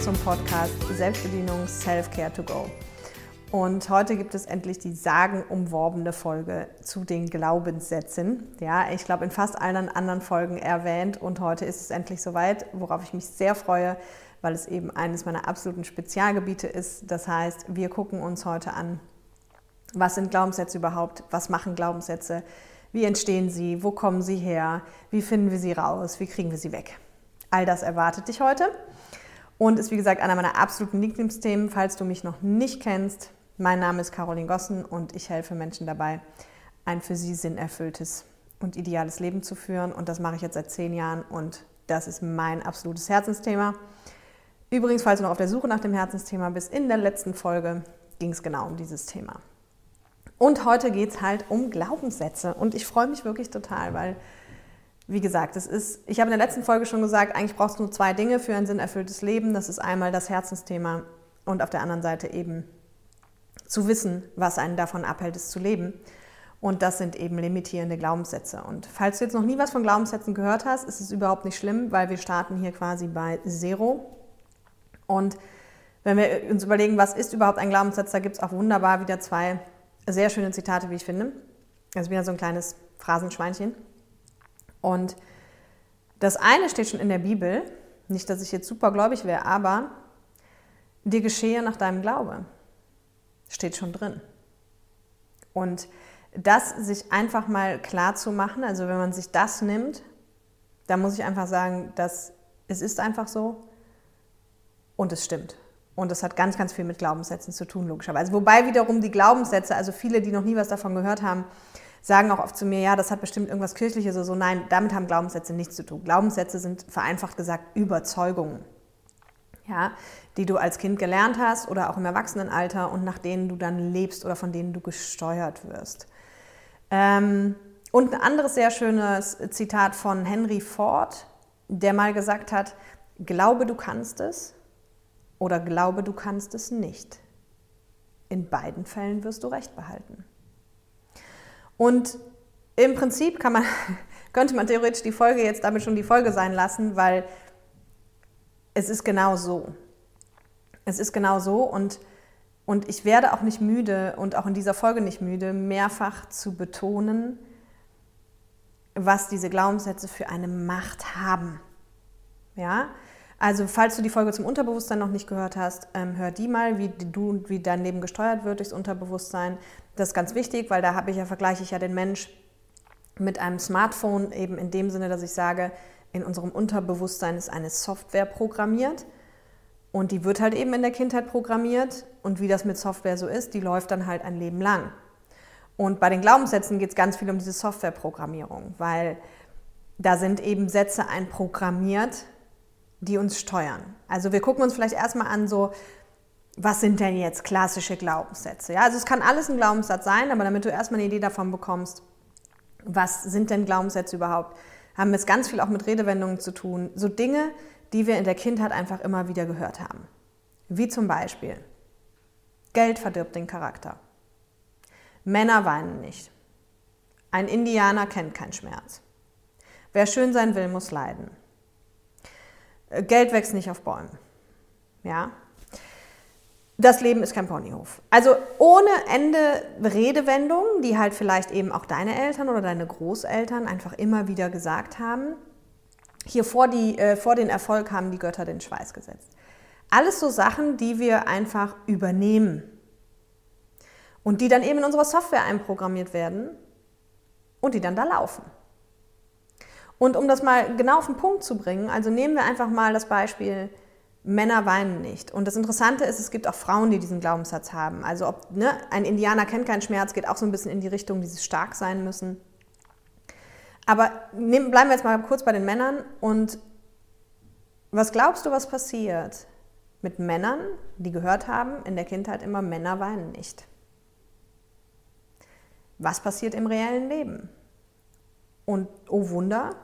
zum Podcast Selbstbedienung Self-Care to Go. Und heute gibt es endlich die sagenumworbene Folge zu den Glaubenssätzen. Ja, ich glaube, in fast allen anderen Folgen erwähnt und heute ist es endlich soweit, worauf ich mich sehr freue, weil es eben eines meiner absoluten Spezialgebiete ist. Das heißt, wir gucken uns heute an, was sind Glaubenssätze überhaupt, was machen Glaubenssätze, wie entstehen sie, wo kommen sie her, wie finden wir sie raus, wie kriegen wir sie weg. All das erwartet dich heute und ist wie gesagt einer meiner absoluten Lieblingsthemen. Falls du mich noch nicht kennst, mein Name ist Caroline Gossen und ich helfe Menschen dabei, ein für sie sinnerfülltes und ideales Leben zu führen. Und das mache ich jetzt seit zehn Jahren und das ist mein absolutes Herzensthema. Übrigens, falls du noch auf der Suche nach dem Herzensthema bist, in der letzten Folge ging es genau um dieses Thema. Und heute geht es halt um Glaubenssätze. Und ich freue mich wirklich total, weil, wie gesagt, es ist, ich habe in der letzten Folge schon gesagt, eigentlich brauchst du nur zwei Dinge für ein sinnerfülltes Leben. Das ist einmal das Herzensthema und auf der anderen Seite eben zu wissen, was einen davon abhält, es zu leben. Und das sind eben limitierende Glaubenssätze. Und falls du jetzt noch nie was von Glaubenssätzen gehört hast, ist es überhaupt nicht schlimm, weil wir starten hier quasi bei Zero. Und wenn wir uns überlegen, was ist überhaupt ein Glaubenssatz, da gibt es auch wunderbar wieder zwei sehr schöne Zitate, wie ich finde. Also wieder so ein kleines Phrasenschweinchen. Und das eine steht schon in der Bibel, nicht, dass ich jetzt supergläubig wäre, aber dir geschehe nach deinem Glaube steht schon drin. Und das sich einfach mal klar zu machen, also wenn man sich das nimmt, dann muss ich einfach sagen, dass es ist einfach so und es stimmt. Und das hat ganz, ganz viel mit Glaubenssätzen zu tun, logischerweise. Wobei wiederum die Glaubenssätze, also viele, die noch nie was davon gehört haben, sagen auch oft zu mir, ja, das hat bestimmt irgendwas Kirchliches oder so. Nein, damit haben Glaubenssätze nichts zu tun. Glaubenssätze sind vereinfacht gesagt Überzeugungen ja, die du als Kind gelernt hast oder auch im Erwachsenenalter und nach denen du dann lebst oder von denen du gesteuert wirst. Ähm, und ein anderes sehr schönes Zitat von Henry Ford, der mal gesagt hat, glaube du kannst es oder glaube du kannst es nicht. In beiden Fällen wirst du recht behalten. Und im Prinzip kann man, könnte man theoretisch die Folge jetzt damit schon die Folge sein lassen, weil es ist genau so. Es ist genau so und, und ich werde auch nicht müde und auch in dieser Folge nicht müde, mehrfach zu betonen, was diese Glaubenssätze für eine Macht haben. Ja, also falls du die Folge zum Unterbewusstsein noch nicht gehört hast, ähm, hör die mal, wie du, wie dein Leben gesteuert wird durchs Unterbewusstsein. Das ist ganz wichtig, weil da habe ich ja vergleiche ich ja den Mensch mit einem Smartphone eben in dem Sinne, dass ich sage, in unserem Unterbewusstsein ist eine Software programmiert und die wird halt eben in der Kindheit programmiert und wie das mit Software so ist, die läuft dann halt ein Leben lang. Und bei den Glaubenssätzen geht es ganz viel um diese Softwareprogrammierung, weil da sind eben Sätze einprogrammiert, die uns steuern. Also wir gucken uns vielleicht erstmal an, so, was sind denn jetzt klassische Glaubenssätze? Ja, also es kann alles ein Glaubenssatz sein, aber damit du erstmal eine Idee davon bekommst, was sind denn Glaubenssätze überhaupt, haben es ganz viel auch mit Redewendungen zu tun. So Dinge, die wir in der Kindheit einfach immer wieder gehört haben. Wie zum Beispiel, Geld verdirbt den Charakter. Männer weinen nicht. Ein Indianer kennt keinen Schmerz. Wer schön sein will, muss leiden. Geld wächst nicht auf Bäumen. Ja? Das Leben ist kein Ponyhof. Also ohne Ende Redewendungen, die halt vielleicht eben auch deine Eltern oder deine Großeltern einfach immer wieder gesagt haben. Hier vor, die, äh, vor den Erfolg haben die Götter den Schweiß gesetzt. Alles so Sachen, die wir einfach übernehmen und die dann eben in unserer Software einprogrammiert werden und die dann da laufen. Und um das mal genau auf den Punkt zu bringen, also nehmen wir einfach mal das Beispiel Männer weinen nicht. Und das Interessante ist, es gibt auch Frauen, die diesen Glaubenssatz haben. Also ob ne, ein Indianer kennt keinen Schmerz, geht auch so ein bisschen in die Richtung, dieses stark sein müssen. Aber nehm, bleiben wir jetzt mal kurz bei den Männern. Und was glaubst du, was passiert mit Männern, die gehört haben in der Kindheit immer, Männer weinen nicht? Was passiert im reellen Leben? Und oh Wunder,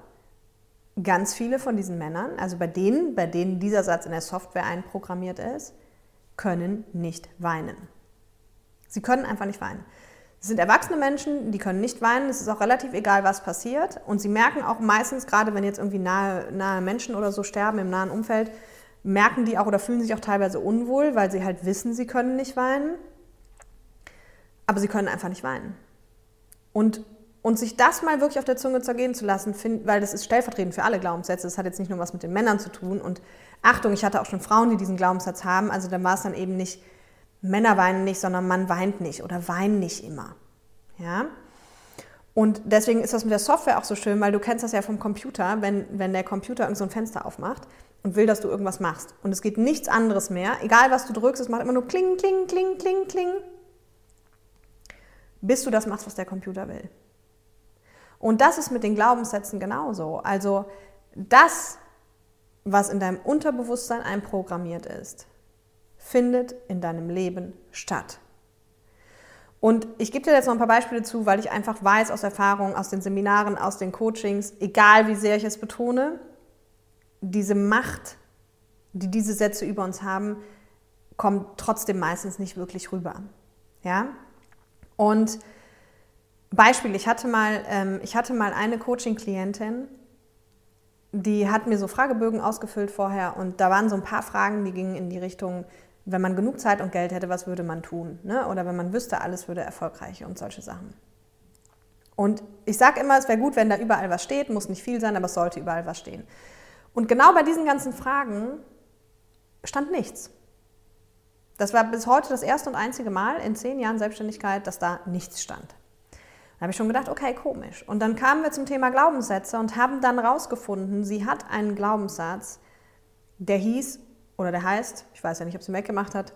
ganz viele von diesen Männern, also bei denen, bei denen dieser Satz in der Software einprogrammiert ist, können nicht weinen. Sie können einfach nicht weinen. Es sind erwachsene Menschen, die können nicht weinen. Es ist auch relativ egal, was passiert. Und sie merken auch meistens, gerade wenn jetzt irgendwie nahe, nahe Menschen oder so sterben im nahen Umfeld, merken die auch oder fühlen sich auch teilweise unwohl, weil sie halt wissen, sie können nicht weinen. Aber sie können einfach nicht weinen. Und, und sich das mal wirklich auf der Zunge zergehen zu lassen, find, weil das ist stellvertretend für alle Glaubenssätze. Das hat jetzt nicht nur was mit den Männern zu tun. Und Achtung, ich hatte auch schon Frauen, die diesen Glaubenssatz haben. Also dann war es dann eben nicht, Männer weinen nicht, sondern Mann weint nicht oder weint nicht immer. Ja? Und deswegen ist das mit der Software auch so schön, weil du kennst das ja vom Computer, wenn, wenn der Computer irgend so ein Fenster aufmacht und will, dass du irgendwas machst. Und es geht nichts anderes mehr. Egal, was du drückst, es macht immer nur kling, kling, kling, kling, kling. Bis du das machst, was der Computer will. Und das ist mit den Glaubenssätzen genauso. Also das, was in deinem Unterbewusstsein einprogrammiert ist, findet in deinem Leben statt. Und ich gebe dir jetzt noch ein paar Beispiele zu, weil ich einfach weiß aus Erfahrung, aus den Seminaren, aus den Coachings, egal wie sehr ich es betone, diese Macht, die diese Sätze über uns haben, kommt trotzdem meistens nicht wirklich rüber. Ja? Und Beispiel, ich hatte mal, ähm, ich hatte mal eine Coaching-Klientin, die hat mir so Fragebögen ausgefüllt vorher und da waren so ein paar Fragen, die gingen in die Richtung, wenn man genug Zeit und Geld hätte, was würde man tun? Ne? Oder wenn man wüsste, alles würde erfolgreich und solche Sachen. Und ich sage immer, es wäre gut, wenn da überall was steht, muss nicht viel sein, aber es sollte überall was stehen. Und genau bei diesen ganzen Fragen stand nichts. Das war bis heute das erste und einzige Mal in zehn Jahren Selbstständigkeit, dass da nichts stand. Da habe ich schon gedacht, okay, komisch. Und dann kamen wir zum Thema Glaubenssätze und haben dann rausgefunden, sie hat einen Glaubenssatz, der hieß, oder der heißt, ich weiß ja nicht, ob sie weggemacht hat,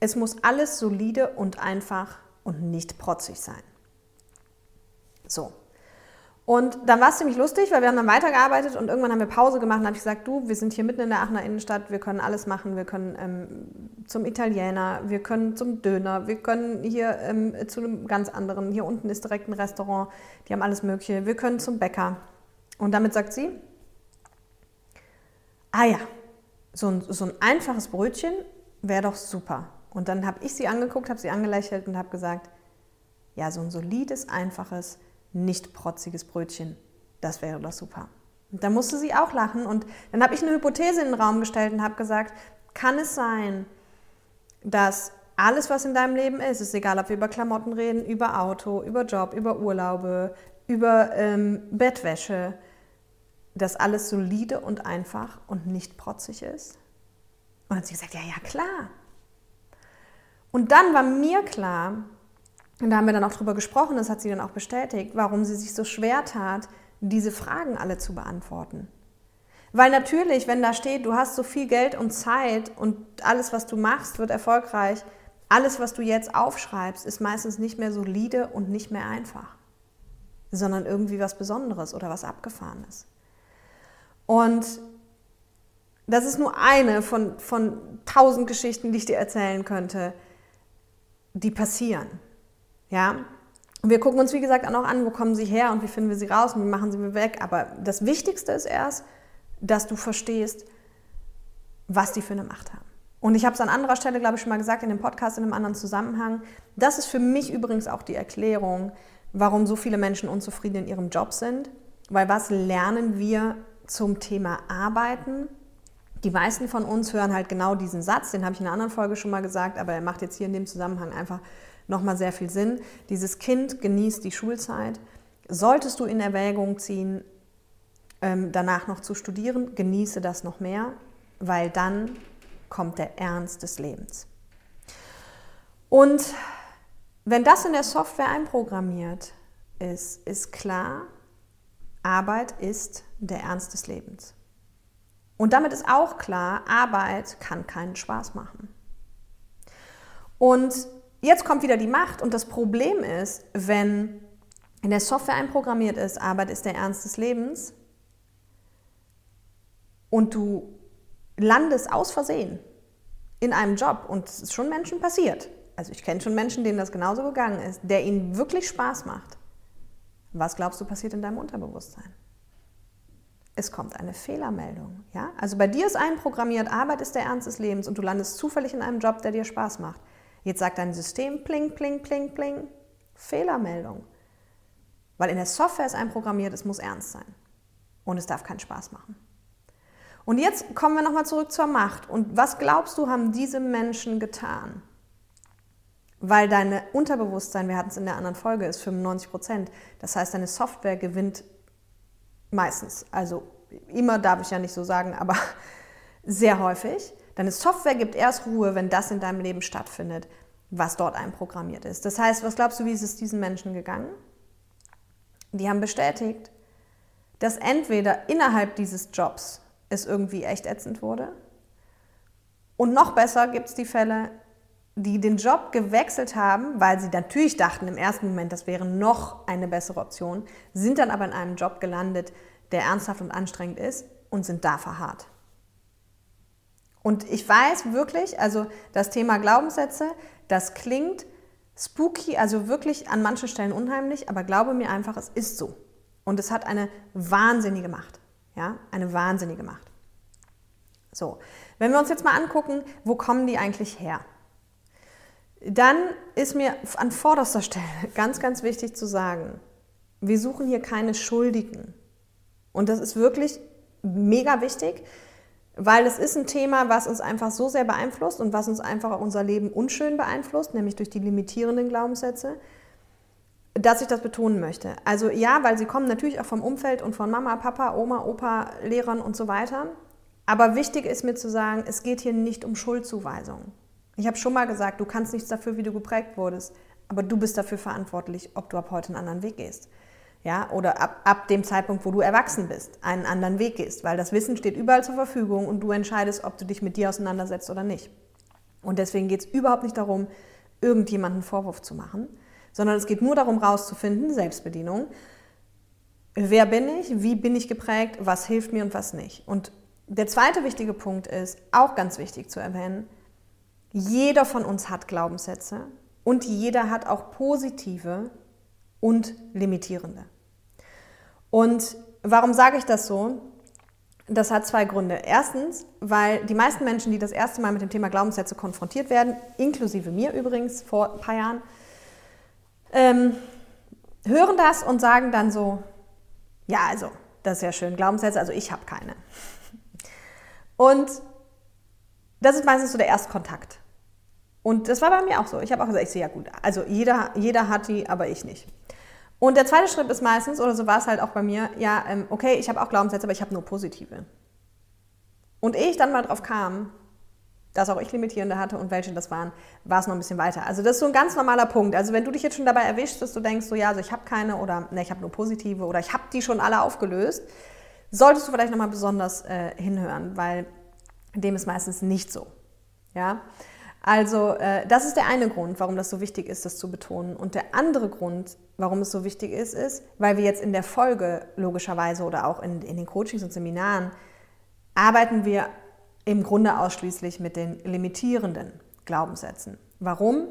es muss alles solide und einfach und nicht protzig sein. So. Und dann war es ziemlich lustig, weil wir haben dann weitergearbeitet und irgendwann haben wir Pause gemacht und habe ich gesagt, du, wir sind hier mitten in der Aachener Innenstadt, wir können alles machen, wir können ähm, zum Italiener, wir können zum Döner, wir können hier ähm, zu einem ganz anderen, hier unten ist direkt ein Restaurant, die haben alles mögliche, wir können zum Bäcker. Und damit sagt sie, ah ja, so ein, so ein einfaches Brötchen wäre doch super. Und dann habe ich sie angeguckt, habe sie angelächelt und habe gesagt, ja, so ein solides, einfaches, nicht protziges Brötchen, das wäre doch super. Und da musste sie auch lachen und dann habe ich eine Hypothese in den Raum gestellt und habe gesagt, kann es sein, dass alles, was in deinem Leben ist, ist egal, ob wir über Klamotten reden, über Auto, über Job, über Urlaube, über ähm, Bettwäsche, dass alles solide und einfach und nicht protzig ist? Und dann hat sie gesagt, ja, ja, klar. Und dann war mir klar, und da haben wir dann auch drüber gesprochen, das hat sie dann auch bestätigt, warum sie sich so schwer tat, diese Fragen alle zu beantworten. Weil natürlich, wenn da steht, du hast so viel Geld und Zeit und alles, was du machst, wird erfolgreich, alles, was du jetzt aufschreibst, ist meistens nicht mehr solide und nicht mehr einfach, sondern irgendwie was Besonderes oder was Abgefahrenes. Und das ist nur eine von, von tausend Geschichten, die ich dir erzählen könnte, die passieren. Ja? Und wir gucken uns, wie gesagt, auch an, wo kommen sie her und wie finden wir sie raus und wie machen sie wir weg. Aber das Wichtigste ist erst, dass du verstehst, was die für eine Macht haben. Und ich habe es an anderer Stelle, glaube ich, schon mal gesagt in dem Podcast in einem anderen Zusammenhang. Das ist für mich übrigens auch die Erklärung, warum so viele Menschen unzufrieden in ihrem Job sind. Weil was lernen wir zum Thema Arbeiten. Die meisten von uns hören halt genau diesen Satz, den habe ich in einer anderen Folge schon mal gesagt, aber er macht jetzt hier in dem Zusammenhang einfach nochmal sehr viel Sinn. Dieses Kind genießt die Schulzeit. Solltest du in Erwägung ziehen, ähm, danach noch zu studieren, genieße das noch mehr, weil dann kommt der Ernst des Lebens. Und wenn das in der Software einprogrammiert ist, ist klar, Arbeit ist der Ernst des Lebens. Und damit ist auch klar, Arbeit kann keinen Spaß machen. Und jetzt kommt wieder die Macht und das Problem ist, wenn in der Software einprogrammiert ist, Arbeit ist der Ernst des Lebens und du landest aus Versehen in einem Job und es ist schon Menschen passiert. Also ich kenne schon Menschen, denen das genauso gegangen ist, der ihnen wirklich Spaß macht. Was glaubst du passiert in deinem Unterbewusstsein? Es kommt eine Fehlermeldung. Ja? Also bei dir ist einprogrammiert, Arbeit ist der Ernst des Lebens und du landest zufällig in einem Job, der dir Spaß macht. Jetzt sagt dein System pling, pling, pling, pling, Fehlermeldung. Weil in der Software ist einprogrammiert, es muss ernst sein. Und es darf keinen Spaß machen. Und jetzt kommen wir nochmal zurück zur Macht. Und was glaubst du, haben diese Menschen getan? Weil dein Unterbewusstsein, wir hatten es in der anderen Folge, ist 95 Prozent. Das heißt, deine Software gewinnt meistens. Also immer darf ich ja nicht so sagen, aber sehr häufig. Deine Software gibt erst Ruhe, wenn das in deinem Leben stattfindet, was dort einprogrammiert ist. Das heißt, was glaubst du, wie ist es diesen Menschen gegangen? Die haben bestätigt, dass entweder innerhalb dieses Jobs es irgendwie echt ätzend wurde und noch besser gibt es die Fälle, die den Job gewechselt haben, weil sie natürlich dachten im ersten Moment, das wäre noch eine bessere Option, sind dann aber in einem Job gelandet, der ernsthaft und anstrengend ist und sind da verharrt. Und ich weiß wirklich, also das Thema Glaubenssätze, das klingt spooky, also wirklich an manchen Stellen unheimlich, aber glaube mir einfach, es ist so. Und es hat eine wahnsinnige Macht. Ja, eine wahnsinnige Macht. So, wenn wir uns jetzt mal angucken, wo kommen die eigentlich her? Dann ist mir an vorderster Stelle ganz, ganz wichtig zu sagen, wir suchen hier keine Schuldigen. Und das ist wirklich mega wichtig, weil es ist ein Thema, was uns einfach so sehr beeinflusst und was uns einfach unser Leben unschön beeinflusst, nämlich durch die limitierenden Glaubenssätze, dass ich das betonen möchte. Also ja, weil sie kommen natürlich auch vom Umfeld und von Mama, Papa, Oma, Opa, Lehrern und so weiter. Aber wichtig ist mir zu sagen, es geht hier nicht um Schuldzuweisungen. Ich habe schon mal gesagt, du kannst nichts dafür, wie du geprägt wurdest, aber du bist dafür verantwortlich, ob du ab heute einen anderen Weg gehst ja, oder ab, ab dem Zeitpunkt, wo du erwachsen bist, einen anderen Weg gehst, weil das Wissen steht überall zur Verfügung und du entscheidest, ob du dich mit dir auseinandersetzt oder nicht. Und deswegen geht es überhaupt nicht darum, irgendjemanden Vorwurf zu machen, sondern es geht nur darum, rauszufinden, Selbstbedienung, wer bin ich, wie bin ich geprägt, was hilft mir und was nicht. Und der zweite wichtige Punkt ist, auch ganz wichtig zu erwähnen, jeder von uns hat Glaubenssätze und jeder hat auch positive und limitierende. Und warum sage ich das so? Das hat zwei Gründe. Erstens, weil die meisten Menschen, die das erste Mal mit dem Thema Glaubenssätze konfrontiert werden, inklusive mir übrigens vor ein paar Jahren, ähm, hören das und sagen dann so, ja, also, das ist ja schön, Glaubenssätze, also ich habe keine. Und das ist meistens so der Erstkontakt. Und das war bei mir auch so. Ich habe auch gesagt, ich sehe ja gut, also jeder, jeder hat die, aber ich nicht. Und der zweite Schritt ist meistens, oder so war es halt auch bei mir, ja, ähm, okay, ich habe auch Glaubenssätze, aber ich habe nur positive. Und ehe ich dann mal drauf kam, dass auch ich limitierende hatte und welche das waren, war es noch ein bisschen weiter. Also das ist so ein ganz normaler Punkt. Also wenn du dich jetzt schon dabei erwischst, dass du denkst, so ja, also ich habe keine oder ne, ich habe nur positive oder ich habe die schon alle aufgelöst, solltest du vielleicht nochmal besonders äh, hinhören, weil dem ist meistens nicht so. Ja, also äh, das ist der eine Grund, warum das so wichtig ist, das zu betonen. Und der andere Grund, warum es so wichtig ist, ist, weil wir jetzt in der Folge logischerweise oder auch in, in den Coachings und Seminaren arbeiten wir im Grunde ausschließlich mit den limitierenden Glaubenssätzen. Warum?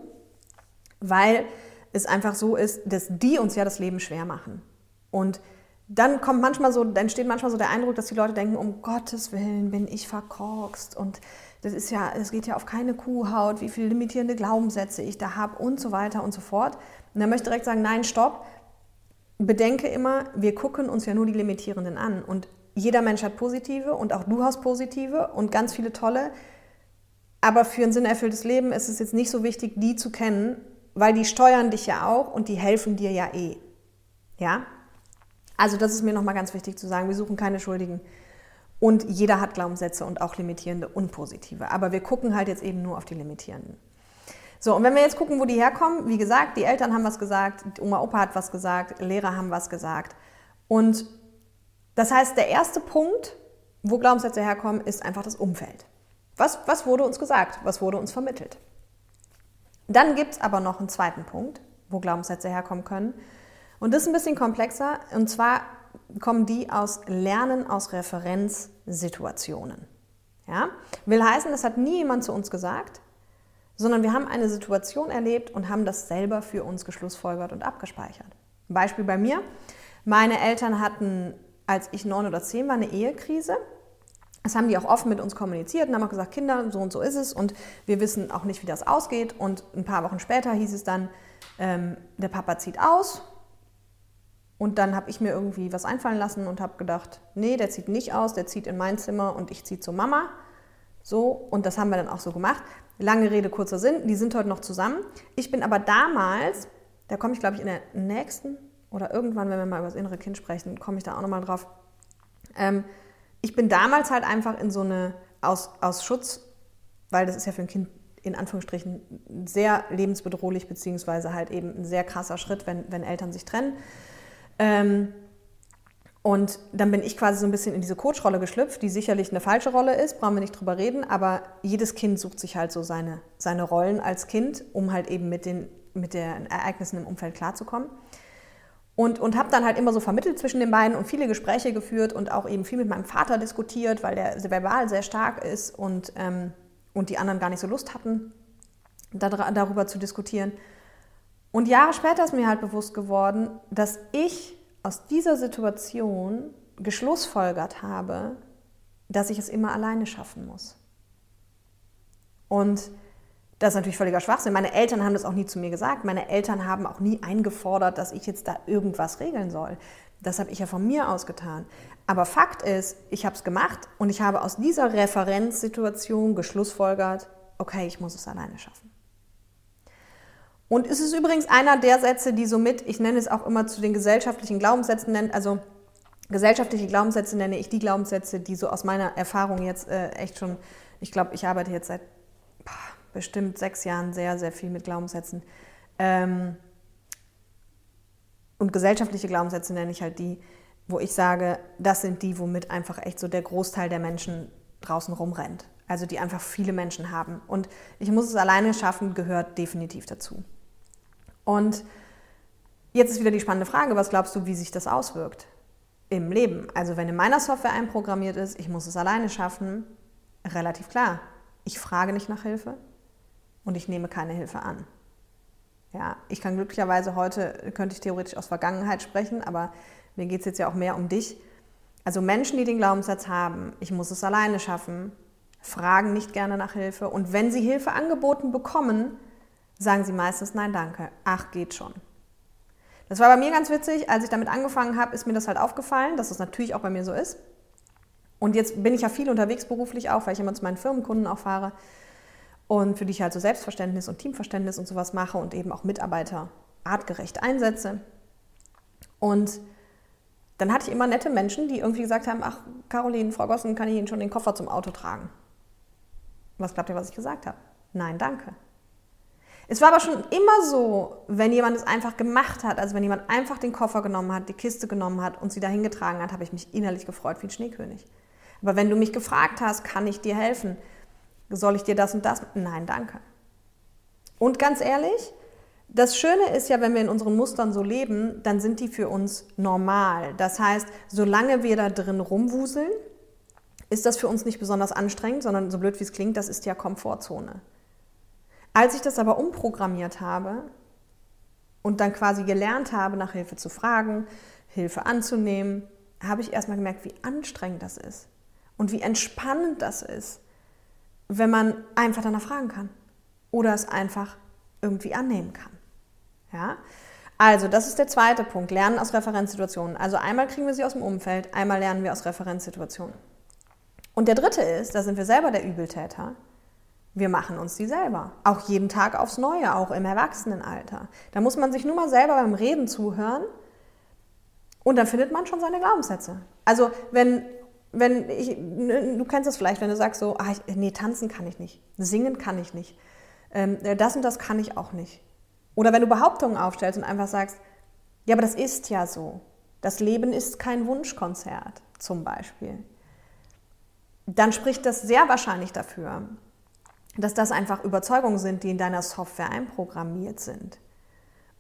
Weil es einfach so ist, dass die uns ja das Leben schwer machen. Und dann kommt manchmal so, entsteht manchmal so der Eindruck, dass die Leute denken, um Gottes Willen bin ich verkorkst und das ist ja, es geht ja auf keine Kuhhaut, wie viele limitierende Glaubenssätze ich da habe und so weiter und so fort. Und dann möchte ich direkt sagen, nein, stopp. Bedenke immer, wir gucken uns ja nur die limitierenden an und jeder Mensch hat positive und auch du hast positive und ganz viele tolle. Aber für ein sinnerfülltes Leben ist es jetzt nicht so wichtig, die zu kennen, weil die steuern dich ja auch und die helfen dir ja eh. Ja? Also das ist mir nochmal ganz wichtig zu sagen. Wir suchen keine Schuldigen. Und jeder hat Glaubenssätze und auch limitierende und positive. Aber wir gucken halt jetzt eben nur auf die limitierenden. So, und wenn wir jetzt gucken, wo die herkommen, wie gesagt, die Eltern haben was gesagt, die Oma, Opa hat was gesagt, Lehrer haben was gesagt. Und das heißt, der erste Punkt, wo Glaubenssätze herkommen, ist einfach das Umfeld. Was, was wurde uns gesagt? Was wurde uns vermittelt? Dann gibt es aber noch einen zweiten Punkt, wo Glaubenssätze herkommen können. Und das ist ein bisschen komplexer. Und zwar kommen die aus Lernen aus Referenzsituationen. Ja? Will heißen, das hat nie jemand zu uns gesagt, sondern wir haben eine Situation erlebt und haben das selber für uns geschlussfolgert und abgespeichert. Beispiel bei mir. Meine Eltern hatten, als ich neun oder zehn war, eine Ehekrise. Das haben die auch offen mit uns kommuniziert und haben auch gesagt, Kinder, so und so ist es und wir wissen auch nicht, wie das ausgeht. Und ein paar Wochen später hieß es dann, ähm, der Papa zieht aus Und dann habe ich mir irgendwie was einfallen lassen und habe gedacht, nee, der zieht nicht aus, der zieht in mein Zimmer und ich ziehe zur Mama. So, und das haben wir dann auch so gemacht. Lange Rede, kurzer Sinn, die sind heute noch zusammen. Ich bin aber damals, da komme ich glaube ich in der nächsten oder irgendwann, wenn wir mal über das innere Kind sprechen, komme ich da auch nochmal drauf. Ähm, ich bin damals halt einfach in so eine, aus, aus Schutz, weil das ist ja für ein Kind in Anführungsstrichen sehr lebensbedrohlich, beziehungsweise halt eben ein sehr krasser Schritt, wenn, wenn Eltern sich trennen. Ähm, und dann bin ich quasi so ein bisschen in diese Coach-Rolle geschlüpft, die sicherlich eine falsche Rolle ist, brauchen wir nicht drüber reden, aber jedes Kind sucht sich halt so seine, seine Rollen als Kind, um halt eben mit den, mit den Ereignissen im Umfeld klarzukommen. Und, und habe dann halt immer so vermittelt zwischen den beiden und viele Gespräche geführt und auch eben viel mit meinem Vater diskutiert, weil der verbal sehr stark ist und, ähm, und die anderen gar nicht so Lust hatten, darüber zu diskutieren. Und Jahre später ist mir halt bewusst geworden, dass ich aus dieser Situation geschlussfolgert habe, dass ich es immer alleine schaffen muss. Und das ist natürlich völliger Schwachsinn. Meine Eltern haben das auch nie zu mir gesagt. Meine Eltern haben auch nie eingefordert, dass ich jetzt da irgendwas regeln soll. Das habe ich ja von mir aus getan. Aber Fakt ist, ich habe es gemacht und ich habe aus dieser Referenzsituation geschlussfolgert, okay, ich muss es alleine schaffen. Und es ist übrigens einer der Sätze, die somit, ich nenne es auch immer zu den gesellschaftlichen Glaubenssätzen, also gesellschaftliche Glaubenssätze nenne ich die Glaubenssätze, die so aus meiner Erfahrung jetzt äh, echt schon, ich glaube, ich arbeite jetzt seit bestimmt sechs Jahren sehr, sehr viel mit Glaubenssätzen. Ähm, und gesellschaftliche Glaubenssätze nenne ich halt die, wo ich sage, das sind die, womit einfach echt so der Großteil der Menschen draußen rumrennt. Also die einfach viele Menschen haben. Und ich muss es alleine schaffen, gehört definitiv dazu. Und jetzt ist wieder die spannende Frage, was glaubst du, wie sich das auswirkt im Leben? Also wenn in meiner Software einprogrammiert ist, ich muss es alleine schaffen, relativ klar. Ich frage nicht nach Hilfe, und ich nehme keine Hilfe an. Ja, ich kann glücklicherweise heute, könnte ich theoretisch aus Vergangenheit sprechen, aber mir geht es jetzt ja auch mehr um dich. Also Menschen, die den Glaubenssatz haben, ich muss es alleine schaffen, fragen nicht gerne nach Hilfe und wenn sie Hilfe angeboten bekommen, sagen sie meistens nein, danke, ach geht schon. Das war bei mir ganz witzig, als ich damit angefangen habe, ist mir das halt aufgefallen, dass das natürlich auch bei mir so ist. Und jetzt bin ich ja viel unterwegs beruflich auch, weil ich immer zu meinen Firmenkunden auch fahre und für die ich halt so Selbstverständnis und Teamverständnis und sowas mache und eben auch Mitarbeiter artgerecht einsetze. Und dann hatte ich immer nette Menschen, die irgendwie gesagt haben, ach, Caroline, Frau Gossen, kann ich Ihnen schon den Koffer zum Auto tragen? Was glaubt ihr, was ich gesagt habe? Nein, danke. Es war aber schon immer so, wenn jemand es einfach gemacht hat, also wenn jemand einfach den Koffer genommen hat, die Kiste genommen hat und sie dahin getragen hat, habe ich mich innerlich gefreut wie ein Schneekönig. Aber wenn du mich gefragt hast, kann ich dir helfen, soll ich dir das und das? Nein, danke. Und ganz ehrlich, das Schöne ist ja, wenn wir in unseren Mustern so leben, dann sind die für uns normal. Das heißt, solange wir da drin rumwuseln, ist das für uns nicht besonders anstrengend, sondern so blöd wie es klingt, das ist ja Komfortzone. Als ich das aber umprogrammiert habe und dann quasi gelernt habe, nach Hilfe zu fragen, Hilfe anzunehmen, habe ich erstmal gemerkt, wie anstrengend das ist und wie entspannend das ist wenn man einfach danach fragen kann oder es einfach irgendwie annehmen kann. Ja? Also, das ist der zweite Punkt, Lernen aus Referenzsituationen. Also einmal kriegen wir sie aus dem Umfeld, einmal lernen wir aus Referenzsituationen. Und der dritte ist, da sind wir selber der Übeltäter. Wir machen uns die selber. Auch jeden Tag aufs Neue, auch im Erwachsenenalter. Da muss man sich nur mal selber beim Reden zuhören und dann findet man schon seine Glaubenssätze. Also wenn wenn ich, du kennst das vielleicht, wenn du sagst so, ah, ich, nee, tanzen kann ich nicht, singen kann ich nicht, ähm, das und das kann ich auch nicht. Oder wenn du Behauptungen aufstellst und einfach sagst, ja, aber das ist ja so. Das Leben ist kein Wunschkonzert zum Beispiel. Dann spricht das sehr wahrscheinlich dafür, dass das einfach Überzeugungen sind, die in deiner Software einprogrammiert sind.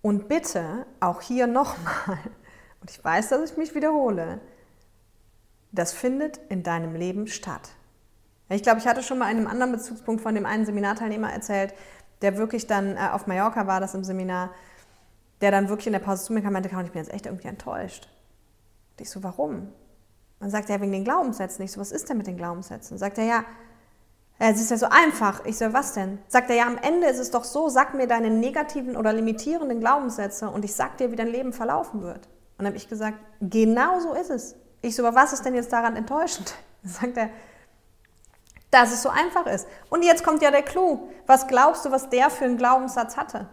Und bitte auch hier nochmal, und ich weiß, dass ich mich wiederhole, das findet in deinem Leben statt. Ich glaube, ich hatte schon mal in einem anderen Bezugspunkt von dem einen Seminarteilnehmer erzählt, der wirklich dann äh, auf Mallorca war, das im Seminar, der dann wirklich in der Pause zu mir kam und meinte, ich bin jetzt echt irgendwie enttäuscht. Und ich so, warum? Dann sagt er, wegen den Glaubenssätzen. Ich so, was ist denn mit den Glaubenssätzen? Sagt er, ja, es ist ja so einfach. Ich so, was denn? Sagt er, ja, am Ende ist es doch so, sag mir deine negativen oder limitierenden Glaubenssätze und ich sag dir, wie dein Leben verlaufen wird. Und dann habe ich gesagt, genau so ist es. Ich so, aber was ist denn jetzt daran enttäuschend? Sagt er, dass es so einfach ist. Und jetzt kommt ja der Clou. Was glaubst du, was der für einen Glaubenssatz hatte?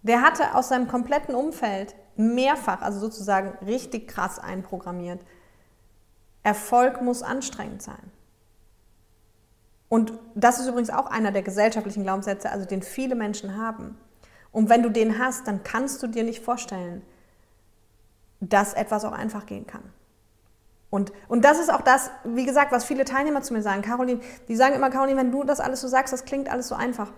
Der hatte aus seinem kompletten Umfeld mehrfach, also sozusagen richtig krass einprogrammiert. Erfolg muss anstrengend sein. Und das ist übrigens auch einer der gesellschaftlichen Glaubenssätze, also den viele Menschen haben. Und wenn du den hast, dann kannst du dir nicht vorstellen, dass etwas auch einfach gehen kann. Und, und das ist auch das, wie gesagt, was viele Teilnehmer zu mir sagen. Caroline, die sagen immer, Caroline, wenn du das alles so sagst, das klingt alles so einfach.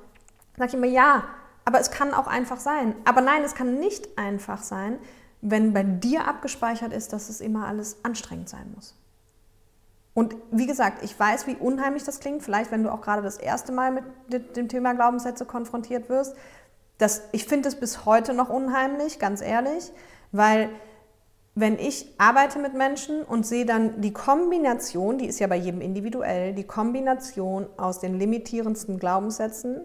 Sag ich immer, ja, aber es kann auch einfach sein. Aber nein, es kann nicht einfach sein, wenn bei dir abgespeichert ist, dass es immer alles anstrengend sein muss. Und wie gesagt, ich weiß, wie unheimlich das klingt, vielleicht wenn du auch gerade das erste Mal mit dem Thema Glaubenssätze konfrontiert wirst. Das, ich finde es bis heute noch unheimlich, ganz ehrlich, weil wenn ich arbeite mit Menschen und sehe dann die Kombination, die ist ja bei jedem individuell, die Kombination aus den limitierendsten Glaubenssätzen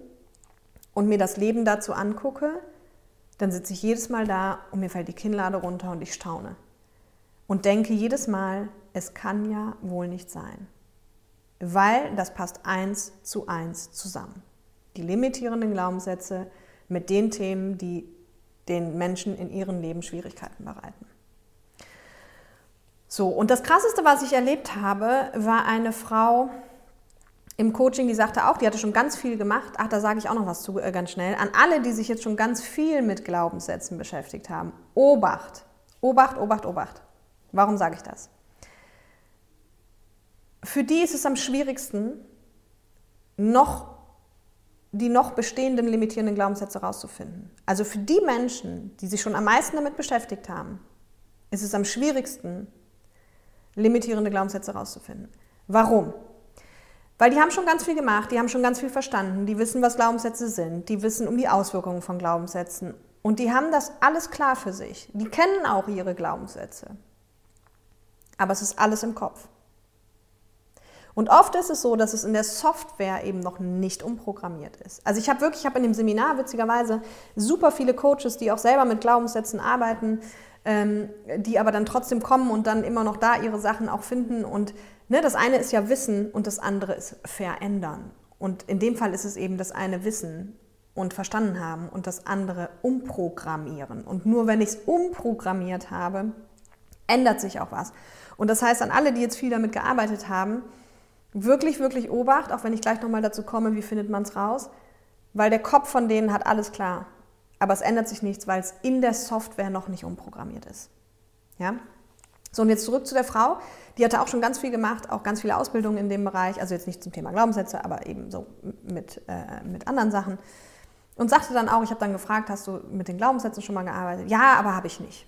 und mir das Leben dazu angucke, dann sitze ich jedes Mal da und mir fällt die Kinnlade runter und ich staune. Und denke jedes Mal, es kann ja wohl nicht sein. Weil das passt eins zu eins zusammen. Die limitierenden Glaubenssätze mit den Themen, die den Menschen in ihrem Leben Schwierigkeiten bereiten. So, und das Krasseste, was ich erlebt habe, war eine Frau im Coaching, die sagte auch, die hatte schon ganz viel gemacht. Ach, da sage ich auch noch was zu, äh, ganz schnell. An alle, die sich jetzt schon ganz viel mit Glaubenssätzen beschäftigt haben. Obacht, Obacht, Obacht, Obacht. Warum sage ich das? Für die ist es am schwierigsten, noch die noch bestehenden limitierenden Glaubenssätze herauszufinden. Also für die Menschen, die sich schon am meisten damit beschäftigt haben, ist es am schwierigsten, limitierende Glaubenssätze herauszufinden. Warum? Weil die haben schon ganz viel gemacht, die haben schon ganz viel verstanden, die wissen, was Glaubenssätze sind, die wissen um die Auswirkungen von Glaubenssätzen und die haben das alles klar für sich. Die kennen auch ihre Glaubenssätze. Aber es ist alles im Kopf. Und oft ist es so, dass es in der Software eben noch nicht umprogrammiert ist. Also ich habe wirklich, ich habe in dem Seminar witzigerweise super viele Coaches, die auch selber mit Glaubenssätzen arbeiten, ähm, die aber dann trotzdem kommen und dann immer noch da ihre Sachen auch finden. Und ne, das eine ist ja Wissen und das andere ist verändern. Und in dem Fall ist es eben das eine Wissen und verstanden haben und das andere umprogrammieren. Und nur wenn ich es umprogrammiert habe, ändert sich auch was. Und das heißt an alle, die jetzt viel damit gearbeitet haben, wirklich, wirklich Obacht, auch wenn ich gleich nochmal dazu komme, wie findet man es raus, weil der Kopf von denen hat alles klar. Aber es ändert sich nichts, weil es in der Software noch nicht umprogrammiert ist. Ja? So, und jetzt zurück zu der Frau. Die hatte auch schon ganz viel gemacht, auch ganz viele Ausbildungen in dem Bereich, also jetzt nicht zum Thema Glaubenssätze, aber eben so mit, äh, mit anderen Sachen. Und sagte dann auch, ich habe dann gefragt, hast du mit den Glaubenssätzen schon mal gearbeitet? Ja, aber habe ich nicht.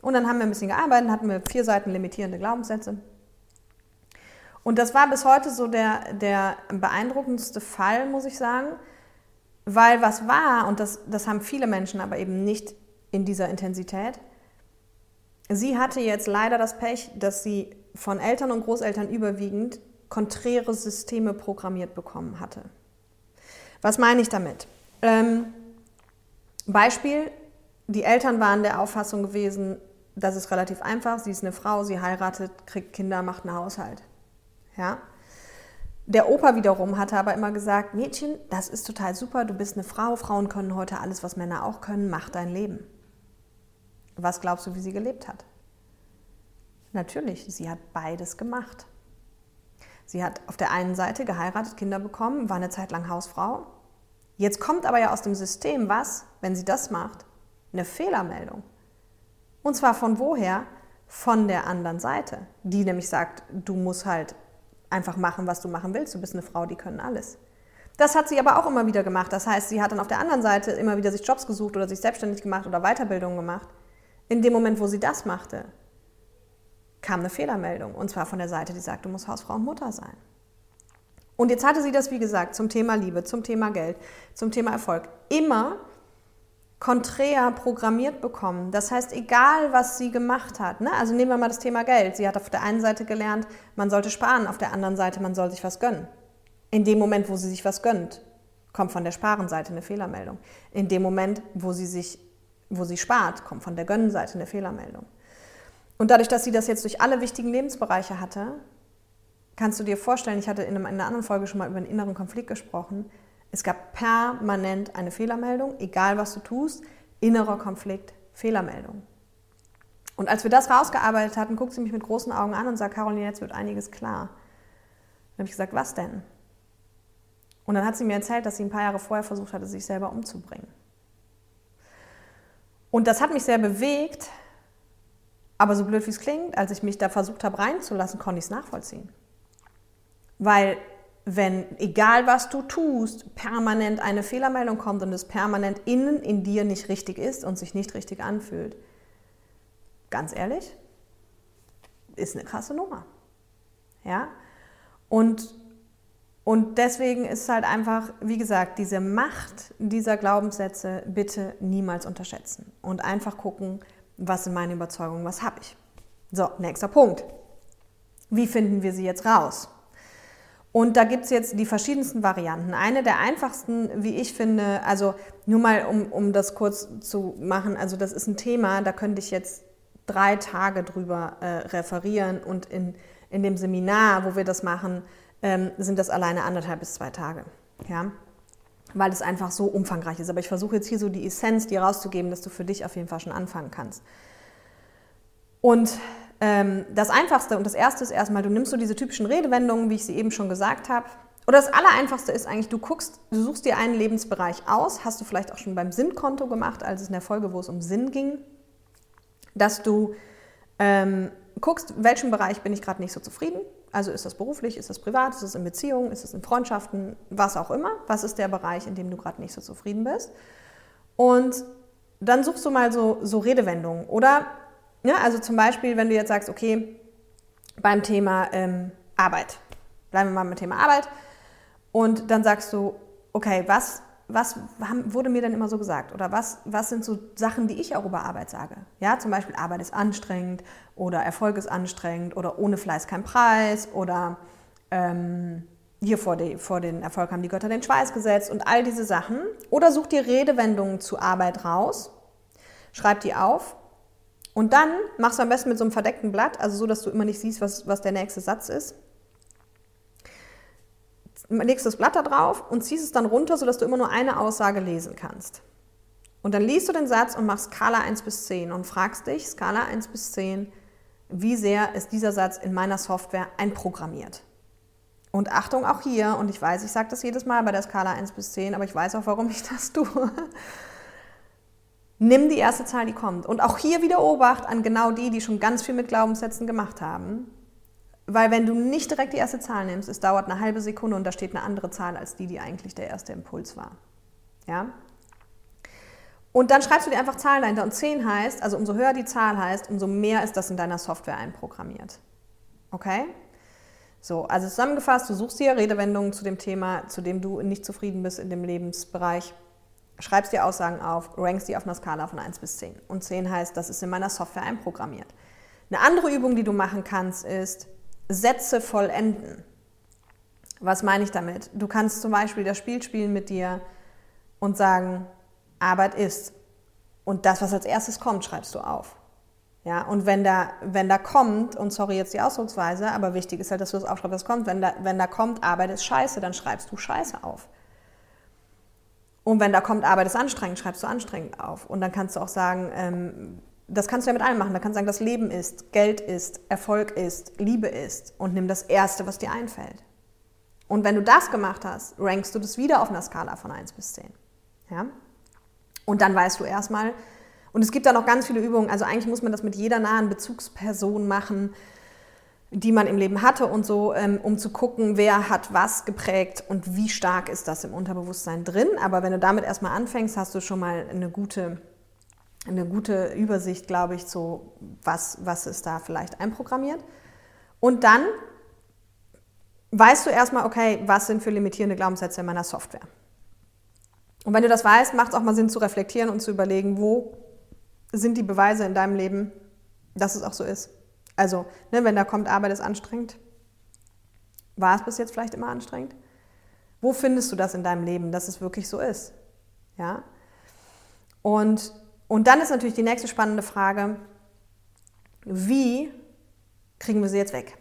Und dann haben wir ein bisschen gearbeitet, hatten wir vier Seiten limitierende Glaubenssätze. Und das war bis heute so der, der beeindruckendste Fall, muss ich sagen, weil was war, und das, das haben viele Menschen aber eben nicht in dieser Intensität, sie hatte jetzt leider das Pech, dass sie von Eltern und Großeltern überwiegend konträre Systeme programmiert bekommen hatte. Was meine ich damit? Ähm, Beispiel, die Eltern waren der Auffassung gewesen, das ist relativ einfach, sie ist eine Frau, sie heiratet, kriegt Kinder, macht einen Haushalt. Ja? Der Opa wiederum hatte aber immer gesagt, Mädchen, das ist total super, du bist eine Frau, Frauen können heute alles, was Männer auch können, mach dein Leben. Was glaubst du, wie sie gelebt hat? Natürlich, sie hat beides gemacht. Sie hat auf der einen Seite geheiratet, Kinder bekommen, war eine Zeit lang Hausfrau. Jetzt kommt aber ja aus dem System was, wenn sie das macht? Eine Fehlermeldung. Und zwar von woher? Von der anderen Seite, die nämlich sagt, du musst halt einfach machen, was du machen willst. Du bist eine Frau, die können alles. Das hat sie aber auch immer wieder gemacht. Das heißt, sie hat dann auf der anderen Seite immer wieder sich Jobs gesucht oder sich selbstständig gemacht oder Weiterbildungen gemacht. In dem Moment, wo sie das machte, kam eine Fehlermeldung. Und zwar von der Seite, die sagt, du musst Hausfrau und Mutter sein. Und jetzt hatte sie das, wie gesagt, zum Thema Liebe, zum Thema Geld, zum Thema Erfolg. Immer konträr programmiert bekommen. Das heißt, egal was sie gemacht hat, ne? also nehmen wir mal das Thema Geld. Sie hat auf der einen Seite gelernt, man sollte sparen, auf der anderen Seite, man soll sich was gönnen. In dem Moment, wo sie sich was gönnt, kommt von der Sparenseite eine Fehlermeldung. In dem Moment, wo sie sich wo sie spart, kommt von der Gönnenseite eine Fehlermeldung. Und dadurch, dass sie das jetzt durch alle wichtigen Lebensbereiche hatte, kannst du dir vorstellen, ich hatte in einer anderen Folge schon mal über einen inneren Konflikt gesprochen, es gab permanent eine Fehlermeldung, egal was du tust, innerer Konflikt, Fehlermeldung. Und als wir das rausgearbeitet hatten, guckt sie mich mit großen Augen an und sagt, Caroline, jetzt wird einiges klar. Dann habe ich gesagt, was denn? Und dann hat sie mir erzählt, dass sie ein paar Jahre vorher versucht hatte, sich selber umzubringen. Und das hat mich sehr bewegt, aber so blöd wie es klingt, als ich mich da versucht habe reinzulassen, konnte ich es nachvollziehen. Weil wenn, egal was du tust, permanent eine Fehlermeldung kommt und es permanent innen in dir nicht richtig ist und sich nicht richtig anfühlt, ganz ehrlich, ist eine krasse Nummer. Ja? Und, und deswegen ist halt einfach, wie gesagt, diese Macht dieser Glaubenssätze bitte niemals unterschätzen und einfach gucken, was sind meine Überzeugungen, was habe ich. So, nächster Punkt. Wie finden wir sie jetzt raus? Und da gibt es jetzt die verschiedensten Varianten. Eine der einfachsten, wie ich finde, also nur mal um, um das kurz zu machen, also das ist ein Thema, da könnte ich jetzt drei Tage drüber äh, referieren und in, in dem Seminar, wo wir das machen, ähm, sind das alleine anderthalb bis zwei Tage. Ja? Weil es einfach so umfangreich ist. Aber ich versuche jetzt hier so die Essenz dir rauszugeben, dass du für dich auf jeden Fall schon anfangen kannst. Und ähm, das Einfachste und das Erste ist erstmal, du nimmst so diese typischen Redewendungen, wie ich sie eben schon gesagt habe. Oder das Allereinfachste ist eigentlich, du guckst, du suchst dir einen Lebensbereich aus, hast du vielleicht auch schon beim Sinnkonto gemacht, als es in der Folge, wo es um Sinn ging, dass du ähm, guckst, in welchem Bereich bin ich gerade nicht so zufrieden. Also ist das beruflich, ist das privat, ist das in Beziehungen, ist das in Freundschaften, was auch immer. Was ist der Bereich, in dem du gerade nicht so zufrieden bist? Und dann suchst du mal so, so Redewendungen. Oder ja, also zum Beispiel, wenn du jetzt sagst, okay, beim Thema ähm, Arbeit, bleiben wir mal beim Thema Arbeit, und dann sagst du, okay, was, was wurde mir denn immer so gesagt? Oder was, was sind so Sachen, die ich auch über Arbeit sage? Ja, zum Beispiel Arbeit ist anstrengend oder Erfolg ist anstrengend oder ohne Fleiß kein Preis oder ähm, hier vor, die, vor den Erfolg haben die Götter den Schweiß gesetzt und all diese Sachen. Oder such dir Redewendungen zu Arbeit raus, schreib die auf und dann machst du am besten mit so einem verdeckten Blatt, also so, dass du immer nicht siehst, was, was der nächste Satz ist. Legst das Blatt da drauf und ziehst es dann runter, sodass du immer nur eine Aussage lesen kannst. Und dann liest du den Satz und machst Skala 1 bis 10 und fragst dich, Skala 1 bis 10, wie sehr ist dieser Satz in meiner Software einprogrammiert. Und Achtung auch hier, und ich weiß, ich sage das jedes Mal bei der Skala 1 bis 10, aber ich weiß auch, warum ich das tue. Nimm die erste Zahl, die kommt. Und auch hier wieder Obacht an genau die, die schon ganz viel mit Glaubenssätzen gemacht haben. Weil wenn du nicht direkt die erste Zahl nimmst, es dauert eine halbe Sekunde und da steht eine andere Zahl als die, die eigentlich der erste Impuls war. Ja? Und dann schreibst du dir einfach Zahlen dahinter. Und 10 heißt, also umso höher die Zahl heißt, umso mehr ist das in deiner Software einprogrammiert. Okay? So, also zusammengefasst, du suchst dir Redewendungen zu dem Thema, zu dem du nicht zufrieden bist in dem Lebensbereich schreibst dir Aussagen auf, rankst die auf einer Skala von 1 bis 10. Und 10 heißt, das ist in meiner Software einprogrammiert. Eine andere Übung, die du machen kannst, ist Sätze vollenden. Was meine ich damit? Du kannst zum Beispiel das Spiel spielen mit dir und sagen, Arbeit ist. Und das, was als erstes kommt, schreibst du auf. Ja, und wenn da, wenn da kommt, und sorry jetzt die Ausdrucksweise, aber wichtig ist halt, dass du das aufschreibst, was kommt, wenn da, wenn da kommt, Arbeit ist scheiße, dann schreibst du Scheiße auf. Und wenn da kommt, Arbeit ist anstrengend, schreibst du anstrengend auf. Und dann kannst du auch sagen, ähm, das kannst du ja mit allem machen. Da kannst du sagen, das Leben ist, Geld ist, Erfolg ist, Liebe ist. Und nimm das Erste, was dir einfällt. Und wenn du das gemacht hast, rankst du das wieder auf einer Skala von 1 bis 10. Ja? Und dann weißt du erstmal, und es gibt da noch ganz viele Übungen, also eigentlich muss man das mit jeder nahen Bezugsperson machen, die man im Leben hatte und so, ähm, um zu gucken, wer hat was geprägt und wie stark ist das im Unterbewusstsein drin. Aber wenn du damit erstmal anfängst, hast du schon mal eine gute, eine gute Übersicht, glaube ich, so was, was ist da vielleicht einprogrammiert. Und dann weißt du erstmal, okay, was sind für limitierende Glaubenssätze in meiner Software. Und wenn du das weißt, macht es auch mal Sinn zu reflektieren und zu überlegen, wo sind die Beweise in deinem Leben, dass es auch so ist. Also, ne, wenn da kommt, Arbeit ist anstrengend. War es bis jetzt vielleicht immer anstrengend? Wo findest du das in deinem Leben, dass es wirklich so ist? Ja? Und, Und dann ist natürlich die nächste spannende Frage, wie kriegen wir sie jetzt weg?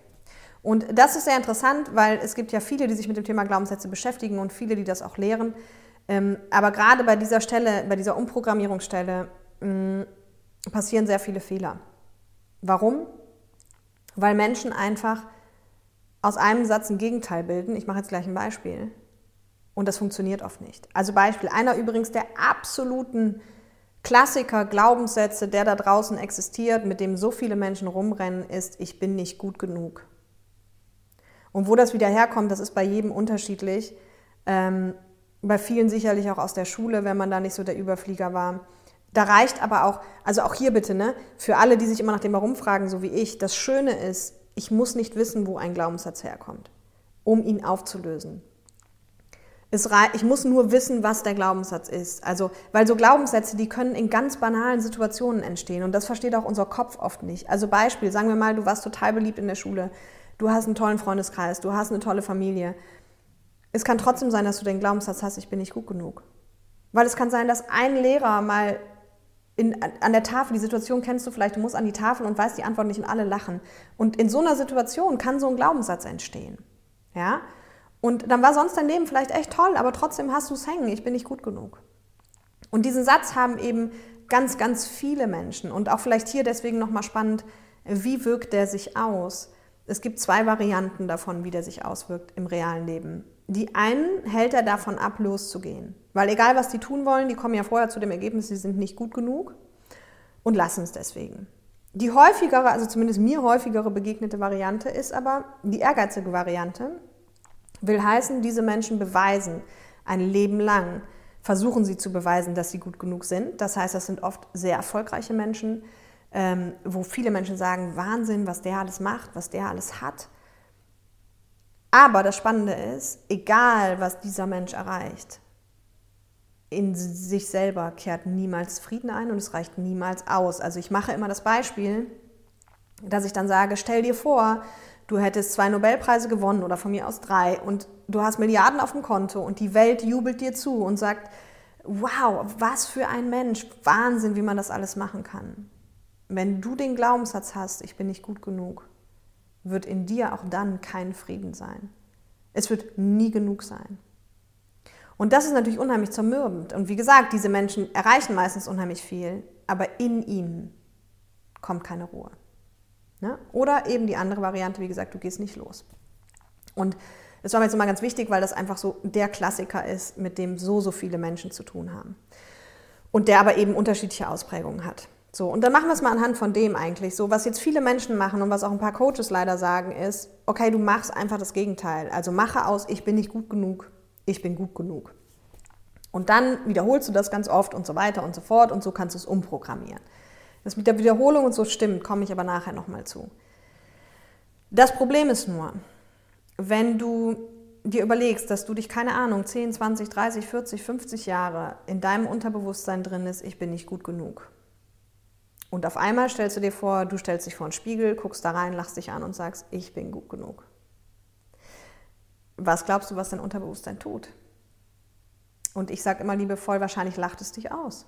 Und das ist sehr interessant, weil es gibt ja viele, die sich mit dem Thema Glaubenssätze beschäftigen und viele, die das auch lehren. Ähm, aber gerade bei dieser Stelle, bei dieser Umprogrammierungsstelle, mm, passieren sehr viele Fehler. Warum? Weil Menschen einfach aus einem Satz ein Gegenteil bilden. Ich mache jetzt gleich ein Beispiel. Und das funktioniert oft nicht. Also Beispiel, einer übrigens der absoluten Klassiker, Glaubenssätze, der da draußen existiert, mit dem so viele Menschen rumrennen, ist, ich bin nicht gut genug. Und wo das wieder herkommt, das ist bei jedem unterschiedlich. Ähm, bei vielen sicherlich auch aus der Schule, wenn man da nicht so der Überflieger war. Da reicht aber auch, also auch hier bitte, ne, für alle, die sich immer nach dem Warum fragen, so wie ich, das Schöne ist, ich muss nicht wissen, wo ein Glaubenssatz herkommt, um ihn aufzulösen. ich muss nur wissen, was der Glaubenssatz ist. Also, weil so Glaubenssätze, die können in ganz banalen Situationen entstehen und das versteht auch unser Kopf oft nicht. Also Beispiel, sagen wir mal, du warst total beliebt in der Schule, du hast einen tollen Freundeskreis, du hast eine tolle Familie. Es kann trotzdem sein, dass du den Glaubenssatz hast, ich bin nicht gut genug. Weil es kann sein, dass ein Lehrer mal in, an der Tafel, die Situation kennst du vielleicht, du musst an die Tafel und weißt die Antwort nicht und alle lachen. Und in so einer Situation kann so ein Glaubenssatz entstehen. Ja? Und dann war sonst dein Leben vielleicht echt toll, aber trotzdem hast du es hängen, ich bin nicht gut genug. Und diesen Satz haben eben ganz, ganz viele Menschen. Und auch vielleicht hier deswegen nochmal spannend, wie wirkt der sich aus? Es gibt zwei Varianten davon, wie der sich auswirkt im realen Leben. Die einen hält er davon ab, loszugehen. Weil egal, was die tun wollen, die kommen ja vorher zu dem Ergebnis, sie sind nicht gut genug und lassen es deswegen. Die häufigere, also zumindest mir häufigere begegnete Variante ist aber die ehrgeizige Variante. Will heißen, diese Menschen beweisen ein Leben lang, versuchen sie zu beweisen, dass sie gut genug sind. Das heißt, das sind oft sehr erfolgreiche Menschen, ähm, wo viele Menschen sagen, Wahnsinn, was der alles macht, was der alles hat. Aber das Spannende ist, egal was dieser Mensch erreicht, in sich selber kehrt niemals Frieden ein und es reicht niemals aus. Also ich mache immer das Beispiel, dass ich dann sage, stell dir vor, du hättest zwei Nobelpreise gewonnen oder von mir aus drei und du hast Milliarden auf dem Konto und die Welt jubelt dir zu und sagt, wow, was für ein Mensch, Wahnsinn, wie man das alles machen kann. Wenn du den Glaubenssatz hast, ich bin nicht gut genug, wird in dir auch dann kein Frieden sein. Es wird nie genug sein. Und das ist natürlich unheimlich zermürbend. Und wie gesagt, diese Menschen erreichen meistens unheimlich viel, aber in ihnen kommt keine Ruhe. Ne? Oder eben die andere Variante, wie gesagt, du gehst nicht los. Und das war mir jetzt immer ganz wichtig, weil das einfach so der Klassiker ist, mit dem so, so viele Menschen zu tun haben. Und der aber eben unterschiedliche Ausprägungen hat. So, und dann machen wir es mal anhand von dem eigentlich. So, was jetzt viele Menschen machen und was auch ein paar Coaches leider sagen, ist, okay, du machst einfach das Gegenteil. Also mache aus, ich bin nicht gut genug, ich bin gut genug. Und dann wiederholst du das ganz oft und so weiter und so fort und so kannst du es umprogrammieren. Das mit der Wiederholung und so stimmt, komme ich aber nachher nochmal zu. Das Problem ist nur, wenn du dir überlegst, dass du dich, keine Ahnung, 10, 20, 30, 40, 50 Jahre in deinem Unterbewusstsein drin ist, ich bin nicht gut genug und auf einmal stellst du dir vor, du stellst dich vor einen Spiegel, guckst da rein, lachst dich an und sagst, ich bin gut genug. Was glaubst du, was dein Unterbewusstsein tut? Und ich sage immer liebevoll, wahrscheinlich lacht es dich aus.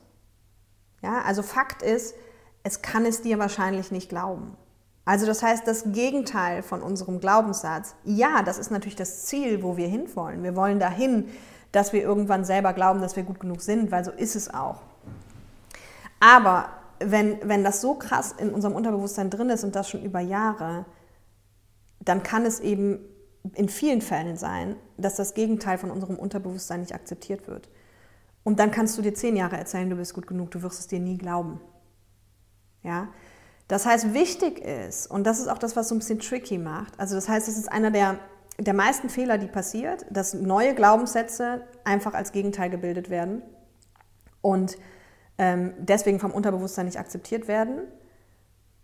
Ja, also Fakt ist, es kann es dir wahrscheinlich nicht glauben. Also das heißt, das Gegenteil von unserem Glaubenssatz, ja, das ist natürlich das Ziel, wo wir hinwollen. Wir wollen dahin, dass wir irgendwann selber glauben, dass wir gut genug sind, weil so ist es auch. Aber wenn, wenn das so krass in unserem Unterbewusstsein drin ist und das schon über Jahre, dann kann es eben in vielen Fällen sein, dass das Gegenteil von unserem Unterbewusstsein nicht akzeptiert wird. Und dann kannst du dir zehn Jahre erzählen, du bist gut genug, du wirst es dir nie glauben. Ja? Das heißt, wichtig ist, und das ist auch das, was so ein bisschen tricky macht, also das heißt, es ist einer der, der meisten Fehler, die passiert, dass neue Glaubenssätze einfach als Gegenteil gebildet werden. Und deswegen vom Unterbewusstsein nicht akzeptiert werden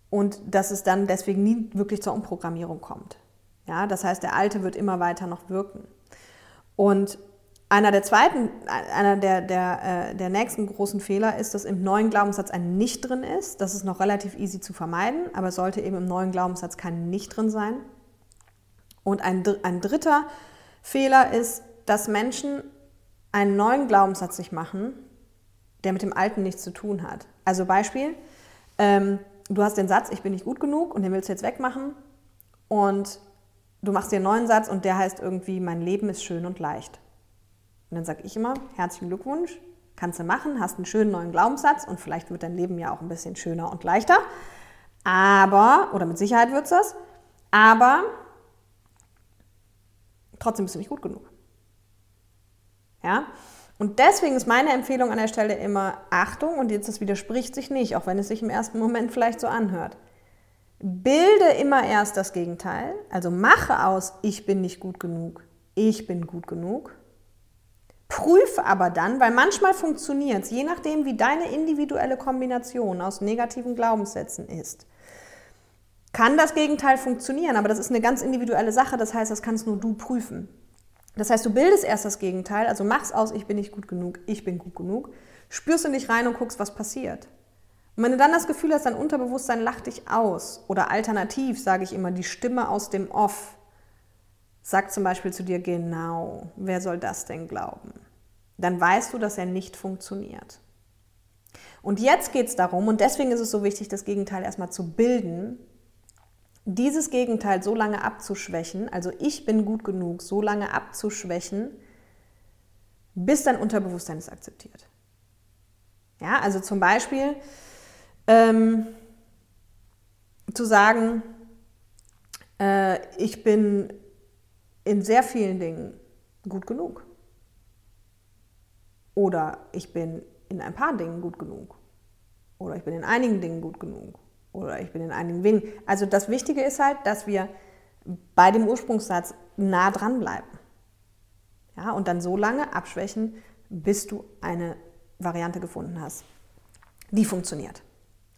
und dass es dann deswegen nie wirklich zur Umprogrammierung kommt. Ja, das heißt, der alte wird immer weiter noch wirken. Und einer der zweiten, einer der, der, äh, der nächsten großen Fehler ist, dass im neuen Glaubenssatz ein Nicht drin ist. Das ist noch relativ easy zu vermeiden, aber es sollte eben im neuen Glaubenssatz kein Nicht drin sein. Und ein, ein dritter Fehler ist, dass Menschen einen neuen Glaubenssatz sich machen, der mit dem Alten nichts zu tun hat. Also Beispiel, ähm, du hast den Satz, ich bin nicht gut genug und den willst du jetzt wegmachen und du machst dir einen neuen Satz und der heißt irgendwie, mein Leben ist schön und leicht. Und dann sage ich immer, herzlichen Glückwunsch, kannst du machen, hast einen schönen neuen Glaubenssatz und vielleicht wird dein Leben ja auch ein bisschen schöner und leichter. Aber, oder mit Sicherheit wird es das, aber trotzdem bist du nicht gut genug. Ja? Und deswegen ist meine Empfehlung an der Stelle immer Achtung, und jetzt das widerspricht sich nicht, auch wenn es sich im ersten Moment vielleicht so anhört. Bilde immer erst das Gegenteil, also mache aus, ich bin nicht gut genug, ich bin gut genug. Prüfe aber dann, weil manchmal funktioniert es, je nachdem, wie deine individuelle Kombination aus negativen Glaubenssätzen ist, kann das Gegenteil funktionieren, aber das ist eine ganz individuelle Sache, das heißt, das kannst nur du prüfen. Das heißt, du bildest erst das Gegenteil, also machst aus, ich bin nicht gut genug, ich bin gut genug, spürst in dich rein und guckst, was passiert. Und wenn du dann das Gefühl hast, dein Unterbewusstsein lacht dich aus oder alternativ, sage ich immer, die Stimme aus dem Off sagt zum Beispiel zu dir, genau, wer soll das denn glauben? Dann weißt du, dass er nicht funktioniert. Und jetzt geht es darum, und deswegen ist es so wichtig, das Gegenteil erstmal zu bilden, dieses Gegenteil so lange abzuschwächen, also ich bin gut genug, so lange abzuschwächen, bis dein Unterbewusstsein es akzeptiert. Ja, also zum Beispiel, ähm, zu sagen, äh, ich bin in sehr vielen Dingen gut genug. Oder ich bin in ein paar Dingen gut genug. Oder ich bin in einigen Dingen gut genug. Oder ich bin in einigen wenigen. Also das Wichtige ist halt, dass wir bei dem Ursprungssatz nah dran bleiben. Ja, und dann so lange abschwächen, bis du eine Variante gefunden hast, die funktioniert.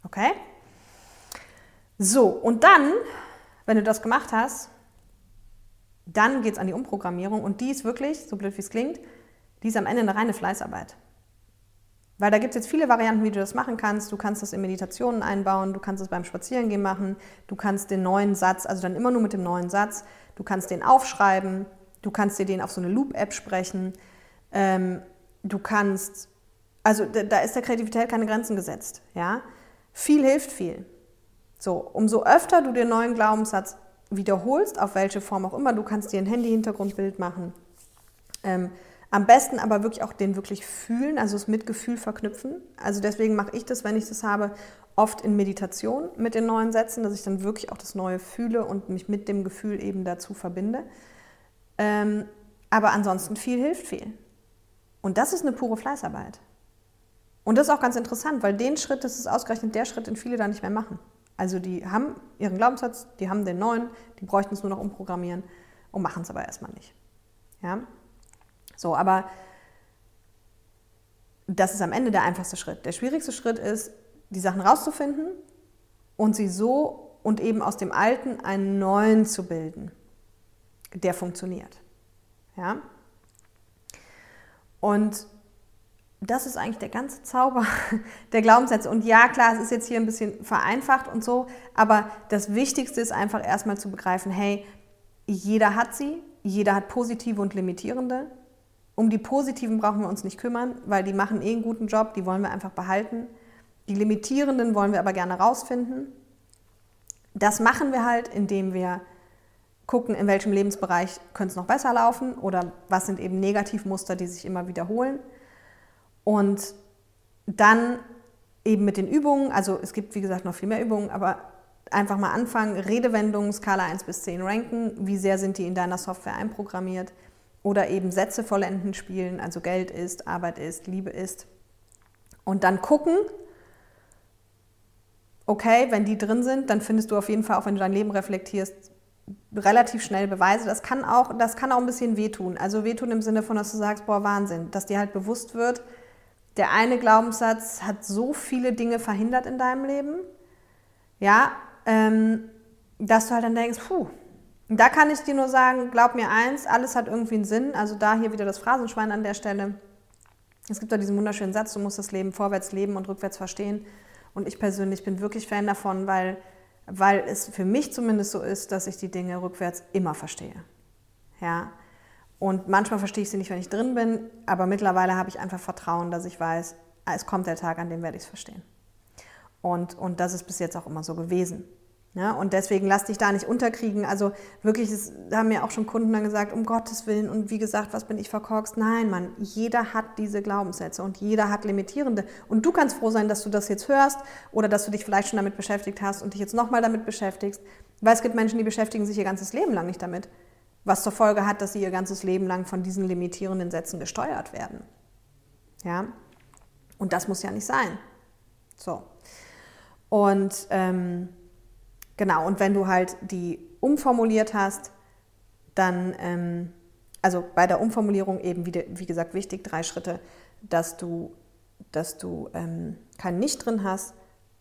Okay? So, und dann, wenn du das gemacht hast, dann geht es an die Umprogrammierung und die ist wirklich, so blöd wie es klingt, die ist am Ende eine reine Fleißarbeit. Weil da gibt es jetzt viele Varianten, wie du das machen kannst. Du kannst das in Meditationen einbauen, du kannst es beim Spazierengehen machen, du kannst den neuen Satz, also dann immer nur mit dem neuen Satz, du kannst den aufschreiben, du kannst dir den auf so eine Loop-App sprechen, ähm, du kannst, also da, da ist der Kreativität keine Grenzen gesetzt. Ja? Viel hilft viel. So, umso öfter du den neuen Glaubenssatz wiederholst, auf welche Form auch immer, du kannst dir ein Handy-Hintergrundbild machen. Ähm, am besten aber wirklich auch den wirklich fühlen, also es mit Gefühl verknüpfen. Also deswegen mache ich das, wenn ich das habe, oft in Meditation mit den neuen Sätzen, dass ich dann wirklich auch das Neue fühle und mich mit dem Gefühl eben dazu verbinde. Ähm, aber ansonsten viel hilft viel. Und das ist eine pure Fleißarbeit. Und das ist auch ganz interessant, weil den Schritt, das ist ausgerechnet der Schritt, den viele da nicht mehr machen. Also die haben ihren Glaubenssatz, die haben den neuen, die bräuchten es nur noch umprogrammieren und machen es aber erstmal nicht. Ja? So, aber das ist am Ende der einfachste Schritt. Der schwierigste Schritt ist, die Sachen rauszufinden und sie so und eben aus dem Alten einen neuen zu bilden, der funktioniert. Ja? Und das ist eigentlich der ganze Zauber der Glaubenssätze. Und ja, klar, es ist jetzt hier ein bisschen vereinfacht und so, aber das Wichtigste ist einfach erstmal zu begreifen, hey, jeder hat sie, jeder hat positive und limitierende. Um die positiven brauchen wir uns nicht kümmern, weil die machen eh einen guten Job, die wollen wir einfach behalten. Die limitierenden wollen wir aber gerne rausfinden. Das machen wir halt, indem wir gucken, in welchem Lebensbereich könnte es noch besser laufen oder was sind eben Negativmuster, die sich immer wiederholen. Und dann eben mit den Übungen, also es gibt wie gesagt noch viel mehr Übungen, aber einfach mal anfangen, Redewendungen, Skala 1 bis 10 ranken, wie sehr sind die in deiner Software einprogrammiert oder eben Sätze vollenden spielen, also Geld ist, Arbeit ist, Liebe ist. Und dann gucken, okay, wenn die drin sind, dann findest du auf jeden Fall, auch wenn du dein Leben reflektierst, relativ schnell Beweise. Das kann auch, das kann auch ein bisschen wehtun. Also wehtun im Sinne von, dass du sagst, boah, Wahnsinn, dass dir halt bewusst wird, der eine Glaubenssatz hat so viele Dinge verhindert in deinem Leben, ja, ähm, dass du halt dann denkst, puh, da kann ich dir nur sagen, glaub mir eins, alles hat irgendwie einen Sinn. Also da hier wieder das Phrasenschwein an der Stelle. Es gibt da diesen wunderschönen Satz, du musst das Leben vorwärts leben und rückwärts verstehen. Und ich persönlich bin wirklich Fan davon, weil, weil es für mich zumindest so ist, dass ich die Dinge rückwärts immer verstehe. Ja, und manchmal verstehe ich sie nicht, wenn ich drin bin, aber mittlerweile habe ich einfach Vertrauen, dass ich weiß, es kommt der Tag, an dem werde ich es verstehen. Und, und das ist bis jetzt auch immer so gewesen. Ja, und deswegen lass dich da nicht unterkriegen. Also wirklich, das haben mir auch schon Kunden dann gesagt, um Gottes Willen, und wie gesagt, was bin ich verkorkst? Nein, Mann, jeder hat diese Glaubenssätze und jeder hat limitierende. Und du kannst froh sein, dass du das jetzt hörst oder dass du dich vielleicht schon damit beschäftigt hast und dich jetzt nochmal damit beschäftigst. Weil es gibt Menschen, die beschäftigen sich ihr ganzes Leben lang nicht damit. Was zur Folge hat, dass sie ihr ganzes Leben lang von diesen limitierenden Sätzen gesteuert werden. Ja, und das muss ja nicht sein. So. Und ähm, Genau, und wenn du halt die umformuliert hast, dann, ähm, also bei der Umformulierung eben, wie, wie, gesagt, wichtig, drei Schritte, dass du, dass du ähm, kein Nicht drin hast,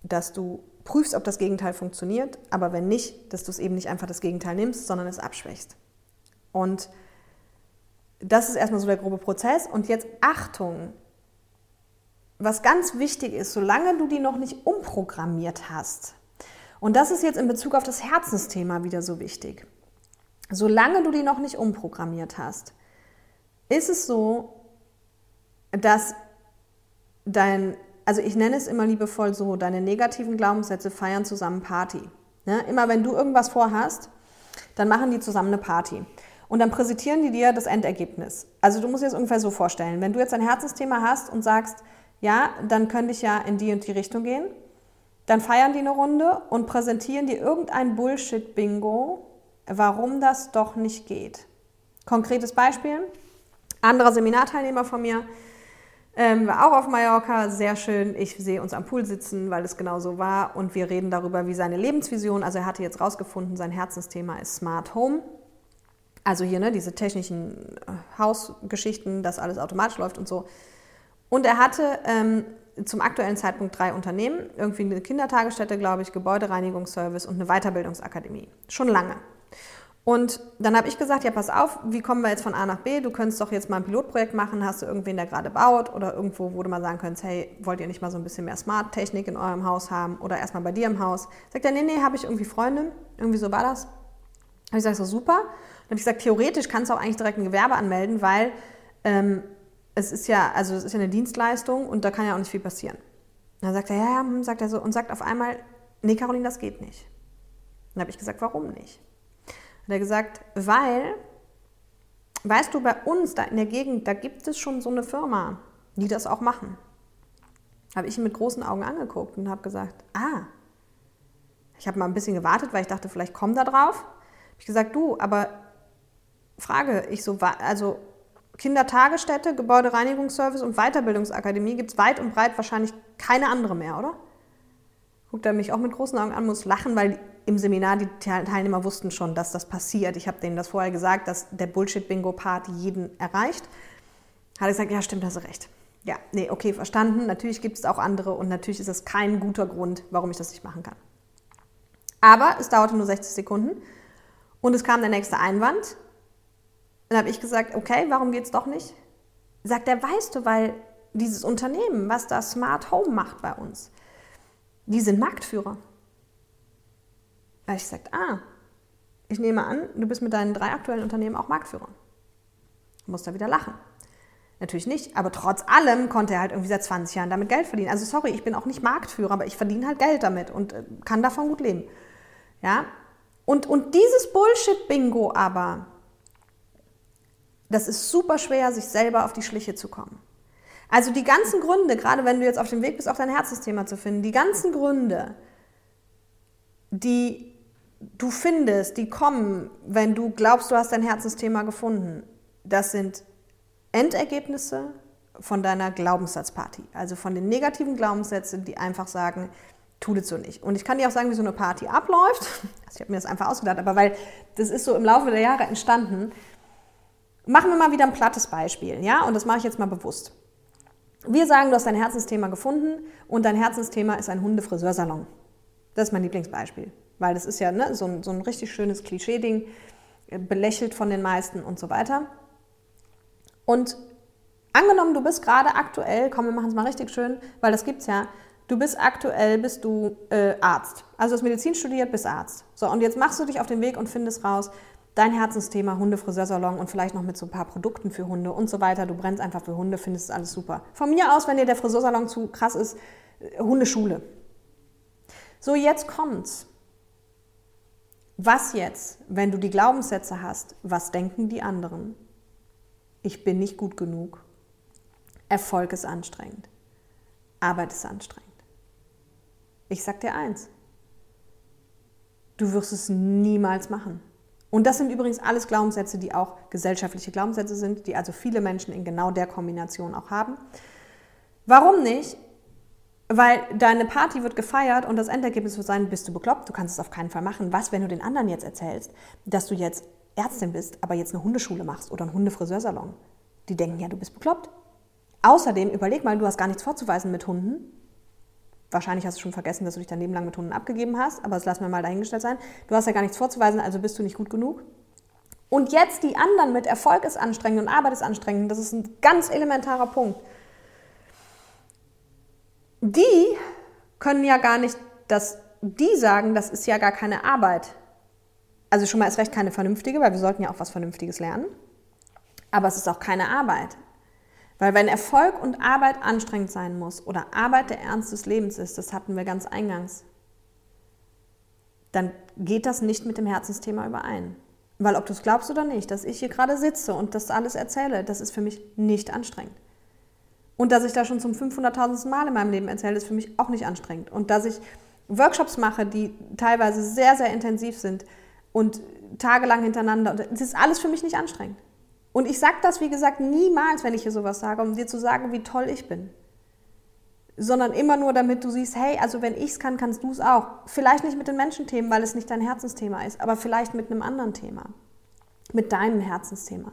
dass du prüfst, ob das Gegenteil funktioniert, aber wenn nicht, dass du es eben nicht einfach das Gegenteil nimmst, sondern es abschwächst. Und das ist erstmal so der grobe Prozess. Und jetzt Achtung, was ganz wichtig ist, solange du die noch nicht umprogrammiert hast, und das ist jetzt in Bezug auf das Herzensthema wieder so wichtig. Solange du die noch nicht umprogrammiert hast, ist es so, dass dein, also ich nenne es immer liebevoll so, deine negativen Glaubenssätze feiern zusammen Party. Ne? Immer wenn du irgendwas vorhast, dann machen die zusammen eine Party. Und dann präsentieren die dir das Endergebnis. Also du musst dir das ungefähr so vorstellen. Wenn du jetzt ein Herzensthema hast und sagst, ja, dann könnte ich ja in die und die Richtung gehen, dann feiern die eine Runde und präsentieren dir irgendein Bullshit-Bingo, warum das doch nicht geht. Konkretes Beispiel: anderer Seminarteilnehmer von mir ähm, war auch auf Mallorca, sehr schön. Ich sehe uns am Pool sitzen, weil es genau so war. Und wir reden darüber, wie seine Lebensvision, also er hatte jetzt rausgefunden, sein Herzensthema ist Smart Home. Also hier ne, diese technischen äh, Hausgeschichten, dass alles automatisch läuft und so. Und er hatte ähm, zum aktuellen Zeitpunkt drei Unternehmen, irgendwie eine Kindertagesstätte, glaube ich, Gebäudereinigungsservice und eine Weiterbildungsakademie. Schon lange. Und dann habe ich gesagt, ja, pass auf, wie kommen wir jetzt von A nach B? Du könntest doch jetzt mal ein Pilotprojekt machen, hast du irgendwen, der gerade baut oder irgendwo, wo du mal sagen könntest, hey, wollt ihr nicht mal so ein bisschen mehr Smart-Technik in eurem Haus haben oder erstmal bei dir im Haus? Sagt er, nee, nee, habe ich irgendwie Freunde, irgendwie so war das. Habe ich gesagt, so super. Dann habe ich gesagt, theoretisch kannst du auch eigentlich direkt ein Gewerbe anmelden, weil ähm, es ist ja, also es ist ja eine Dienstleistung und da kann ja auch nicht viel passieren. dann sagt er, ja, ja, hm, sagt er so und sagt auf einmal, nee, Caroline, das geht nicht. Dann habe ich gesagt, warum nicht? Hat er gesagt, weil, weißt du, bei uns da in der Gegend, da gibt es schon so eine Firma, die das auch machen. Habe ich ihn mit großen Augen angeguckt und habe gesagt, ah, ich habe mal ein bisschen gewartet, weil ich dachte, vielleicht kommt da drauf. Habe ich gesagt, du, aber Frage, ich so, also Kindertagesstätte, Gebäudereinigungsservice und Weiterbildungsakademie gibt es weit und breit wahrscheinlich keine andere mehr, oder? Guckt er mich auch mit großen Augen an, muss lachen, weil im Seminar die Teilnehmer wussten schon, dass das passiert. Ich habe denen das vorher gesagt, dass der Bullshit-Bingo-Part jeden erreicht. Hat er gesagt, ja, stimmt, hast du recht. Ja, nee, okay, verstanden. Natürlich gibt es auch andere und natürlich ist das kein guter Grund, warum ich das nicht machen kann. Aber es dauerte nur 60 Sekunden und es kam der nächste Einwand. Dann habe ich gesagt, okay, warum geht es doch nicht? Sagt er, weißt du, weil dieses Unternehmen, was da Smart Home macht bei uns, die sind Marktführer. Habe ich gesagt, ah, ich nehme an, du bist mit deinen drei aktuellen Unternehmen auch Marktführer. Muss da wieder lachen. Natürlich nicht, aber trotz allem konnte er halt irgendwie seit 20 Jahren damit Geld verdienen. Also sorry, ich bin auch nicht Marktführer, aber ich verdiene halt Geld damit und äh, kann davon gut leben. Ja? Und, und dieses Bullshit-Bingo aber, das ist super schwer, sich selber auf die Schliche zu kommen. Also die ganzen Gründe, gerade wenn du jetzt auf dem Weg bist, auch dein Herzensthema zu finden, die ganzen Gründe, die du findest, die kommen, wenn du glaubst, du hast dein Herzensthema gefunden, das sind Endergebnisse von deiner Glaubenssatzparty. Also von den negativen Glaubenssätzen, die einfach sagen, tu das so nicht. Und ich kann dir auch sagen, wie so eine Party abläuft. Also ich habe mir das einfach ausgedacht, aber weil das ist so im Laufe der Jahre entstanden, Machen wir mal wieder ein plattes Beispiel, ja? Und das mache ich jetzt mal bewusst. Wir sagen, du hast dein Herzensthema gefunden und dein Herzensthema ist ein Hundefriseursalon. Das ist mein Lieblingsbeispiel, weil das ist ja ne, so, ein, so ein richtig schönes Klischee-Ding, äh, belächelt von den meisten und so weiter. Und angenommen, du bist gerade aktuell, komm, wir machen es mal richtig schön, weil das gibt es ja, du bist aktuell, bist du äh, Arzt. Also du hast Medizin studiert, bist Arzt. So, und jetzt machst du dich auf den Weg und findest raus, dein Herzensthema Hundefriseursalon und vielleicht noch mit so ein paar Produkten für Hunde und so weiter. Du brennst einfach für Hunde, findest alles super. Von mir aus, wenn dir der Friseursalon zu krass ist, äh, Hundeschule. So, jetzt kommt's. Was jetzt, wenn du die Glaubenssätze hast? Was denken die anderen? Ich bin nicht gut genug. Erfolg ist anstrengend. Arbeit ist anstrengend. Ich sag dir eins. Du wirst es niemals machen. Und das sind übrigens alles Glaubenssätze, die auch gesellschaftliche Glaubenssätze sind, die also viele Menschen in genau der Kombination auch haben. Warum nicht? Weil deine Party wird gefeiert und das Endergebnis wird sein, bist du bekloppt, du kannst es auf keinen Fall machen. Was, wenn du den anderen jetzt erzählst, dass du jetzt Ärztin bist, aber jetzt eine Hundeschule machst oder einen Hundefriseursalon? Die denken ja, du bist bekloppt. Außerdem, überleg mal, du hast gar nichts vorzuweisen mit Hunden. Wahrscheinlich hast du schon vergessen, dass du dich dein Leben lang mit Hunden abgegeben hast, aber das lassen wir mal dahingestellt sein. Du hast ja gar nichts vorzuweisen, also bist du nicht gut genug. Und jetzt die anderen mit Erfolg ist anstrengend und Arbeit ist anstrengend, das ist ein ganz elementarer Punkt die können ja gar nicht, dass die sagen, das ist ja gar keine Arbeit. Also schon mal ist recht keine vernünftige, weil wir sollten ja auch was Vernünftiges lernen. Aber es ist auch keine Arbeit. Weil wenn Erfolg und Arbeit anstrengend sein muss oder Arbeit der Ernst des Lebens ist, das hatten wir ganz eingangs, dann geht das nicht mit dem Herzensthema überein. Weil ob du es glaubst oder nicht, dass ich hier gerade sitze und das alles erzähle, das ist für mich nicht anstrengend. Und dass ich da schon zum 500.000. Mal in meinem Leben erzähle, ist für mich auch nicht anstrengend. Und dass ich Workshops mache, die teilweise sehr, sehr intensiv sind und tagelang hintereinander, das ist alles für mich nicht anstrengend. Und ich sage das, wie gesagt, niemals, wenn ich hier sowas sage, um dir zu sagen, wie toll ich bin. Sondern immer nur, damit du siehst, hey, also wenn ich es kann, kannst du es auch. Vielleicht nicht mit den Menschenthemen, weil es nicht dein Herzensthema ist, aber vielleicht mit einem anderen Thema. Mit deinem Herzensthema.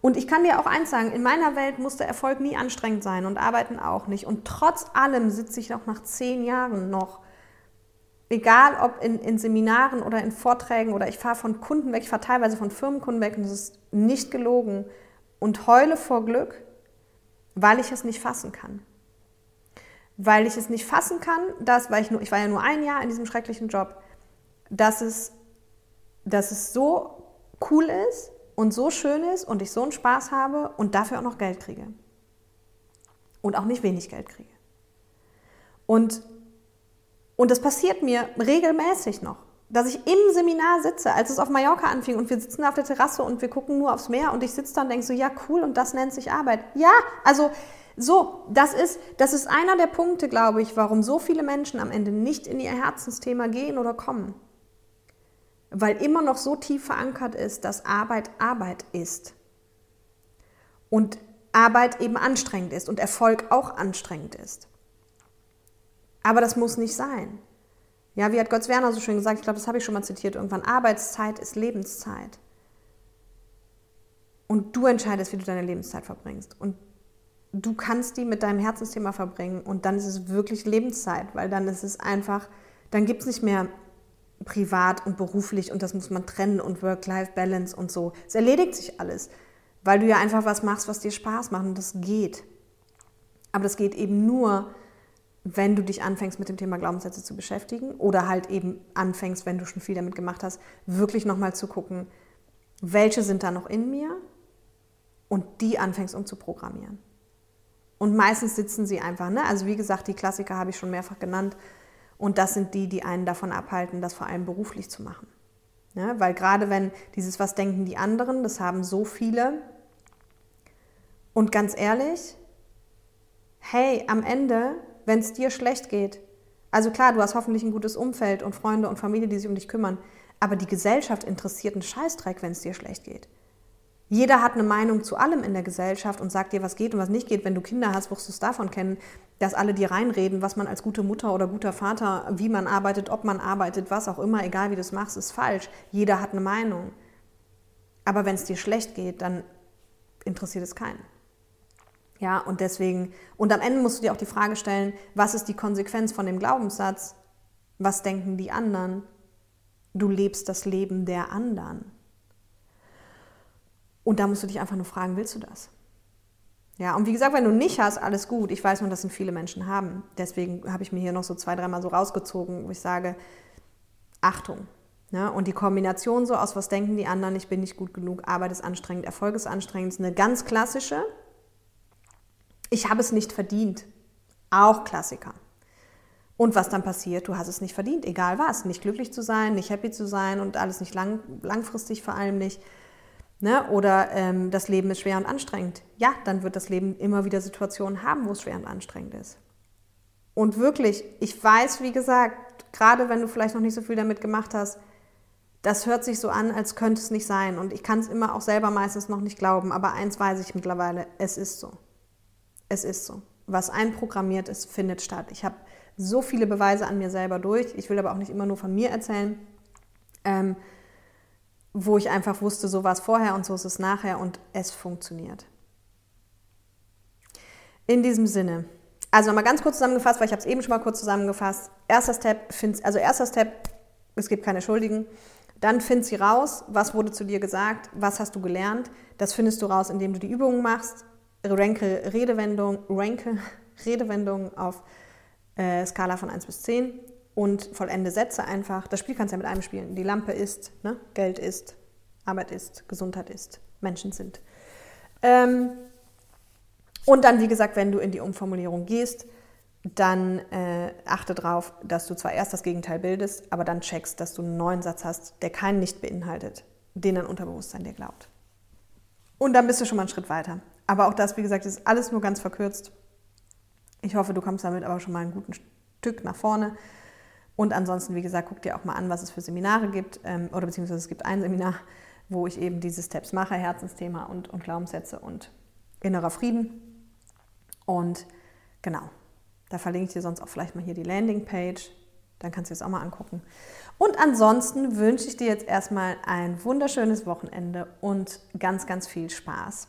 Und ich kann dir auch eins sagen, in meiner Welt muss der Erfolg nie anstrengend sein und Arbeiten auch nicht. Und trotz allem sitze ich auch nach zehn Jahren noch, egal ob in, in Seminaren oder in Vorträgen oder ich fahre von Kunden weg, ich fahre teilweise von Firmenkunden weg und das ist nicht gelogen und heule vor Glück, weil ich es nicht fassen kann. Weil ich es nicht fassen kann, dass, weil ich, nur, ich war ja nur ein Jahr in diesem schrecklichen Job, dass es, dass es so cool ist, und so schön ist und ich so einen Spaß habe und dafür auch noch Geld kriege. Und auch nicht wenig Geld kriege. Und, und das passiert mir regelmäßig noch, dass ich im Seminar sitze, als es auf Mallorca anfing und wir sitzen auf der Terrasse und wir gucken nur aufs Meer und ich sitze da und denke so, ja cool und das nennt sich Arbeit. Ja, also so, das ist, das ist einer der Punkte, glaube ich, warum so viele Menschen am Ende nicht in ihr Herzensthema gehen oder kommen weil immer noch so tief verankert ist, dass Arbeit Arbeit ist. Und Arbeit eben anstrengend ist und Erfolg auch anstrengend ist. Aber das muss nicht sein. Ja, wie hat Götz Werner so schön gesagt, ich glaube, das habe ich schon mal zitiert irgendwann, Arbeitszeit ist Lebenszeit. Und du entscheidest, wie du deine Lebenszeit verbringst. Und du kannst die mit deinem Herzensthema verbringen und dann ist es wirklich Lebenszeit, weil dann ist es einfach, dann gibt es nicht mehr privat und beruflich und das muss man trennen und Work-Life-Balance und so. Es erledigt sich alles, weil du ja einfach was machst, was dir Spaß macht und das geht. Aber das geht eben nur, wenn du dich anfängst mit dem Thema Glaubenssätze zu beschäftigen oder halt eben anfängst, wenn du schon viel damit gemacht hast, wirklich nochmal zu gucken, welche sind da noch in mir und die anfängst umzuprogrammieren. Und meistens sitzen sie einfach, ne? also wie gesagt, die Klassiker habe ich schon mehrfach genannt, und das sind die, die einen davon abhalten, das vor allem beruflich zu machen. Ja, weil gerade wenn dieses Was denken die anderen, das haben so viele. Und ganz ehrlich, hey, am Ende, wenn es dir schlecht geht, also klar, du hast hoffentlich ein gutes Umfeld und Freunde und Familie, die sich um dich kümmern, aber die Gesellschaft interessiert einen Scheißdreck, wenn es dir schlecht geht. Jeder hat eine Meinung zu allem in der Gesellschaft und sagt dir, was geht und was nicht geht. Wenn du Kinder hast, wirst du es davon kennen, dass alle dir reinreden, was man als gute Mutter oder guter Vater, wie man arbeitet, ob man arbeitet, was auch immer, egal wie du es machst, ist falsch. Jeder hat eine Meinung. Aber wenn es dir schlecht geht, dann interessiert es keinen. Ja, und deswegen, und am Ende musst du dir auch die Frage stellen, was ist die Konsequenz von dem Glaubenssatz? Was denken die anderen? Du lebst das Leben der anderen. Und da musst du dich einfach nur fragen, willst du das? Ja, und wie gesagt, wenn du nicht hast, alles gut. Ich weiß nur, dass sind viele Menschen haben. Deswegen habe ich mir hier noch so zwei, dreimal so rausgezogen, wo ich sage, Achtung. Ja, und die Kombination so aus, was denken die anderen, ich bin nicht gut genug, Arbeit ist anstrengend, Erfolg ist anstrengend, ist eine ganz klassische. Ich habe es nicht verdient. Auch Klassiker. Und was dann passiert, du hast es nicht verdient, egal was. Nicht glücklich zu sein, nicht happy zu sein und alles nicht lang, langfristig vor allem nicht. Ne? Oder ähm, das Leben ist schwer und anstrengend. Ja, dann wird das Leben immer wieder Situationen haben, wo es schwer und anstrengend ist. Und wirklich, ich weiß, wie gesagt, gerade wenn du vielleicht noch nicht so viel damit gemacht hast, das hört sich so an, als könnte es nicht sein. Und ich kann es immer auch selber meistens noch nicht glauben. Aber eins weiß ich mittlerweile, es ist so. Es ist so. Was einprogrammiert ist, findet statt. Ich habe so viele Beweise an mir selber durch. Ich will aber auch nicht immer nur von mir erzählen, ähm, wo ich einfach wusste, so war es vorher und so ist es nachher und es funktioniert. In diesem Sinne, also nochmal ganz kurz zusammengefasst, weil ich habe es eben schon mal kurz zusammengefasst. Erster Step, also erster Step, es gibt keine Schuldigen. Dann find sie raus, was wurde zu dir gesagt, was hast du gelernt. Das findest du raus, indem du die Übungen machst. Ranke Redewendung, ranke Redewendungen auf äh, Skala von 1 bis 10 und vollende Sätze einfach. Das Spiel kannst du ja mit einem spielen. Die Lampe ist, ne? Geld ist, Arbeit ist, Gesundheit ist, Menschen sind. Ähm, und dann, wie gesagt, wenn du in die Umformulierung gehst, dann äh, achte darauf, dass du zwar erst das Gegenteil bildest, aber dann checkst, dass du einen neuen Satz hast, der keinen nicht beinhaltet, den dein Unterbewusstsein dir glaubt. Und dann bist du schon mal einen Schritt weiter. Aber auch das, wie gesagt, ist alles nur ganz verkürzt. Ich hoffe, du kommst damit aber schon mal ein gutes Stück nach vorne. Und ansonsten, wie gesagt, guck dir auch mal an, was es für Seminare gibt. Ähm, oder beziehungsweise es gibt ein Seminar, wo ich eben diese Steps mache, Herzensthema und, und Glaubenssätze und innerer Frieden. Und genau, da verlinke ich dir sonst auch vielleicht mal hier die Landingpage. Dann kannst du es auch mal angucken. Und ansonsten wünsche ich dir jetzt erstmal ein wunderschönes Wochenende und ganz, ganz viel Spaß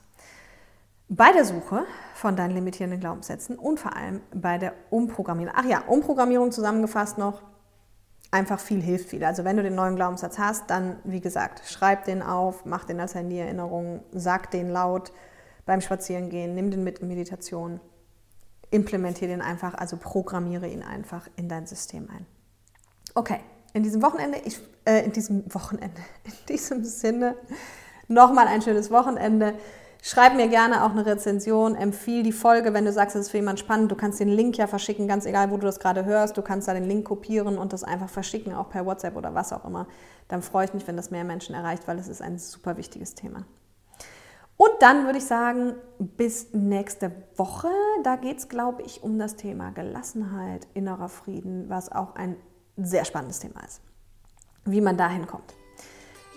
bei der Suche von deinen limitierenden Glaubenssätzen und vor allem bei der Umprogrammierung. Ach ja, Umprogrammierung zusammengefasst noch. Einfach viel hilft viel. Also wenn du den neuen Glaubenssatz hast, dann wie gesagt, schreib den auf, mach den als Handy-Erinnerung, sag den laut beim Spazierengehen, nimm den mit in Meditation, implementiere den einfach, also programmiere ihn einfach in dein System ein. Okay, in diesem Wochenende, ich, äh, in diesem Wochenende, in diesem Sinne, nochmal ein schönes Wochenende. Schreib mir gerne auch eine Rezension, empfiehl die Folge, wenn du sagst, es ist für jemanden spannend. Du kannst den Link ja verschicken, ganz egal, wo du das gerade hörst. Du kannst da den Link kopieren und das einfach verschicken, auch per WhatsApp oder was auch immer. Dann freue ich mich, wenn das mehr Menschen erreicht, weil es ist ein super wichtiges Thema. Und dann würde ich sagen, bis nächste Woche. Da geht es, glaube ich, um das Thema Gelassenheit, innerer Frieden, was auch ein sehr spannendes Thema ist. Wie man dahin kommt.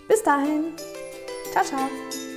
Bis dahin. Ciao, ciao.